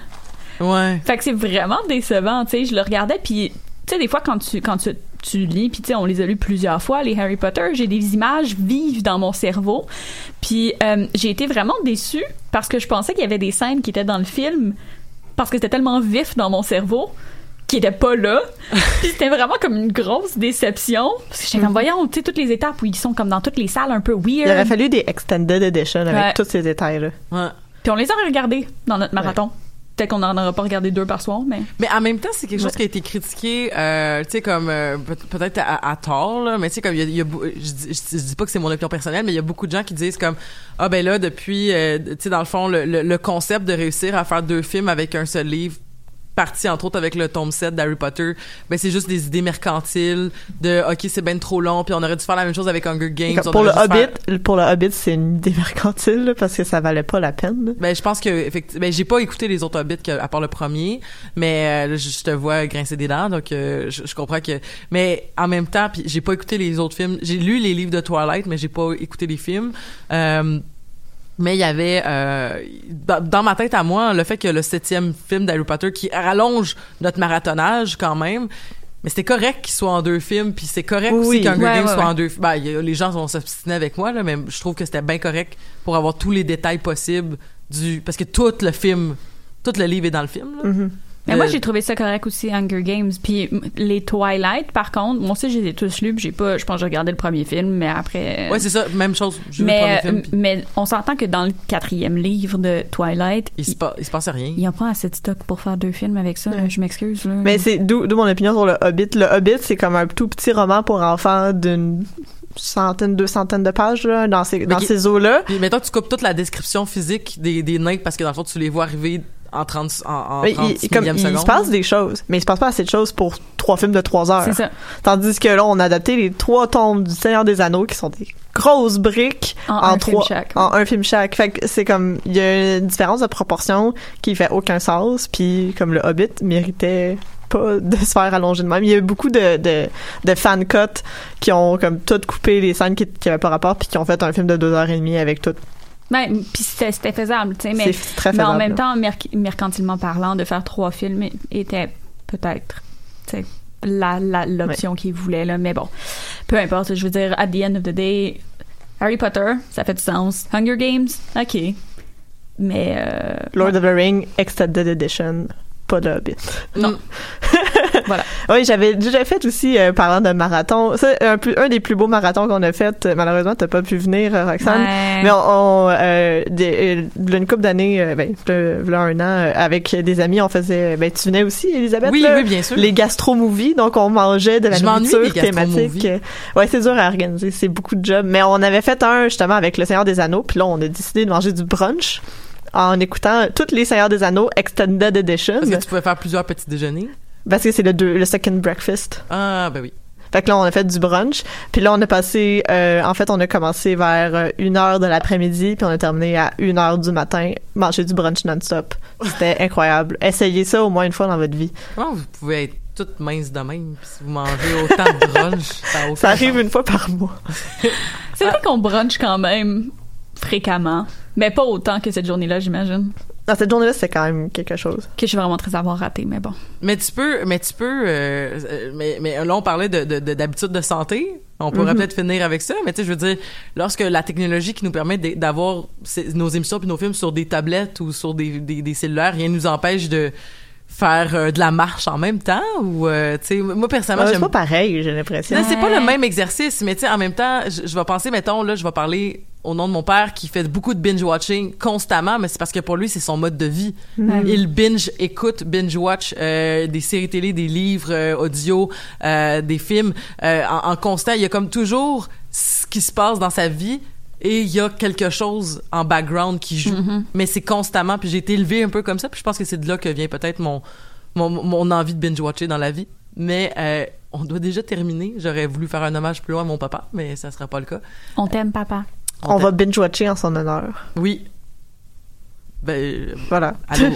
Ouais. Fait que c'est vraiment décevant, tu sais, je le regardais puis tu sais des fois quand tu quand tu tu lis puis tu sais on les a lus plusieurs fois les Harry Potter, j'ai des images vives dans mon cerveau. Puis euh, j'ai été vraiment déçue parce que je pensais qu'il y avait des scènes qui étaient dans le film parce que c'était tellement vif dans mon cerveau qui était pas là. Puis [LAUGHS] c'était vraiment comme une grosse déception parce que j'étais comme voyons, tu sais toutes les étapes où ils sont comme dans toutes les salles un peu weird. Il aurait fallu des extended edition avec Ouais. tous ces détails-là. Ouais. Puis on les a regardés dans notre marathon. Peut-être qu'on n'en aura pas regardé deux par soir, mais Mais en même temps, c'est quelque chose qui a été critiqué, euh, tu sais, comme euh, peut- peut-être à, à tort, là, mais tu sais, comme il y a, y je, dis, je, je dis pas que c'est mon opinion personnelle, mais il y a beaucoup de gens qui disent comme ah ben là depuis, euh, tu sais, dans le fond, le, le, le concept de réussir à faire deux films avec un seul livre parti entre autres avec le tome 7 d'Harry Potter ben c'est juste des idées mercantiles de ok c'est ben trop long puis on aurait dû faire la même chose avec Hunger Games on pour le Hobbit, pour le Hobbit, c'est une idée [LAUGHS] mercantile là, parce que ça valait pas la peine. Ben, je pense que effectivement, ben, j'ai pas écouté les autres Hobbits que, à part le premier, mais euh, je, je te vois grincer des dents, donc euh, je, je comprends que. Mais en même temps, puis j'ai pas écouté les autres films. J'ai lu les livres de Twilight, mais j'ai pas écouté les films. Euh, mais il y avait euh, dans, dans ma tête à moi le fait que le septième film d'Harry Potter qui rallonge notre marathonnage quand même. Mais c'était correct qu'il soit en deux films, puis c'est correct Oui, aussi qu'Hunger Ouais, ouais, soit ouais. en deux. Ben, y a- les gens vont s'obstiner avec moi là, mais je trouve que c'était bien correct pour avoir tous les détails possibles du parce que tout le film, tout le livre est dans le film. là. Mhm. Mais moi, Euh, j'ai trouvé ça correct aussi, Hunger Games. Puis les Twilight, par contre, moi aussi, je les ai tous lus. puis J'ai pas, je pense que j'ai regardé le premier film, mais après. Ouais, c'est ça, même chose. Le mais, euh, film, puis mais on s'entend que dans le quatrième livre de Twilight, il se passe, il se passe rien. il n'y a pas assez de stock pour faire deux films avec ça. là. Je m'excuse. Mais c'est d'où mon opinion sur le Hobbit. Le Hobbit, c'est comme un tout petit roman pour enfants d'une centaine, deux centaines de pages là, dans ces, dans ces eaux-là. Puis mettons que tu coupes toute la description physique des, des nains parce que dans le fond tu les vois arriver en 30 en, en Mais 30 il, comme, il seconde. se passe des choses, mais il se passe pas assez de choses pour trois films de trois heures. c'est ça. Tandis que là, on a adapté les trois tomes du Seigneur des Anneaux qui sont des grosses briques En en, un film trois, chaque. en un film chaque. Fait que c'est comme il y a une différence de proportion qui fait aucun sens. Puis comme le Hobbit méritait pas de se faire allonger de même. Il y a eu beaucoup de, de, de fan cuts qui ont comme tout coupé les scènes qui, qui avaient pas rapport puis qui ont fait un film de deux heures et demie avec tout. Ben, puis c'était c'était faisable, tu sais. Mais, très mais faisable. en même temps, merc- mercantilement parlant, de faire trois films était peut-être, tu sais, la la- l'option qu'ils voulaient, là. Mais bon, peu importe. Je veux dire, at the end of the day, Harry Potter, ça fait du sens. Hunger Games, OK. Mais... Euh, Lord of the Ring Extended Edition, pas de Hobbit. Non. [LAUGHS] [LAUGHS] voilà. Oui, j'avais déjà fait aussi, euh, parlant de marathon, c'est un, un des plus beaux marathons qu'on a fait. Euh, Malheureusement, t'as pas pu venir, euh, Roxane. Ouais. Mais on, on, euh, des, euh, une couple d'années, euh, ben, v'là un an, avec des amis, on faisait, ben, tu venais aussi, Elisabeth? Oui, là? oui, bien sûr. Les gastro-movies, donc on mangeait de la Je nourriture thématique. Ouais, c'est dur à organiser, c'est beaucoup de jobs. Mais on avait fait un, justement, avec le Seigneur des Anneaux, puis là, on a décidé de manger du brunch en écoutant toutes les Seigneurs des Anneaux Extended Edition. Parce que tu pouvais faire plusieurs petits déjeuners. Parce que c'est le, deux, le second breakfast. Ah ben oui. Fait que là, on a fait du brunch. Puis là, on a passé... euh, en fait, on a commencé vers euh, une heure de l'après-midi, puis on a terminé à une heure du matin, manger du brunch non-stop. C'était [LAUGHS] incroyable. Essayez ça au moins une fois dans votre vie. Comment vous pouvez être toute mince de même si vous mangez autant de brunch ça, arrive sens. une fois par mois. C'est vrai qu'on brunch quand même fréquemment. Mais pas autant que cette journée-là, j'imagine. Dans cette journée-là, c'était quand même quelque chose. Que je suis vraiment très avoir raté, mais bon. Mais tu peux, mais tu peux, euh, euh, mais, mais là on parlait de, de, de- d'habitudes de santé. On pourrait peut-être finir avec ça, mais tu sais, je veux dire, lorsque la technologie qui nous permet d'avoir nos émissions puis nos films sur des tablettes ou sur des, des, des cellulaires, rien ne nous empêche de faire euh, de la marche en même temps ou euh, tu sais moi personnellement Ouais, c'est j'aime pas pareil, j'ai l'impression. non, c'est pas le même exercice, mais tu sais, en même temps, je, je vais penser, mettons, là, je vais parler au nom de mon père qui fait beaucoup de binge-watching constamment, mais c'est parce que pour lui, c'est son mode de vie. Il binge, écoute, binge-watch euh, des séries télé, des livres euh, audio, euh, des films euh, en, en constant. Il y a comme toujours ce qui se passe dans sa vie et il y a quelque chose en background qui joue. Mais c'est constamment, puis j'ai été élevé un peu comme ça, puis je pense que c'est de là que vient peut-être mon, mon, mon envie de binge-watcher dans la vie. Mais euh, on doit déjà terminer. J'aurais voulu faire un hommage plus loin à mon papa, mais ça sera pas le cas. On t'aime, papa. On va binge-watcher en son honneur. Oui. Ben, Voilà. allô. [LAUGHS]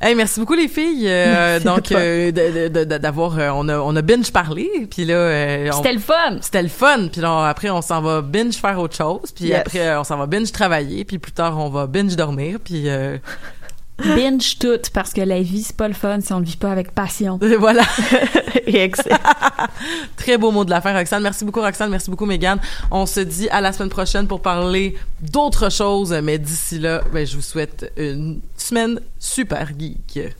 Hey, merci beaucoup les filles. Euh, donc euh, d'avoir euh, on a on a binge parlé puis là euh, on- C'était le fun. c'était le fun puis là après on s'en va binge faire autre chose puis Yes. après euh, on s'en va binge travailler puis plus tard on va binge dormir puis euh, Binge tout, parce que la vie, c'est pas le fun si on le vit pas avec passion. voilà. [LAUGHS] Et [LAUGHS] très beau mot de la fin Roxane. Merci beaucoup Roxane. Merci beaucoup Megan. On se dit à la semaine prochaine pour parler d'autres choses. Mais d'ici là ben je vous souhaite une semaine super geek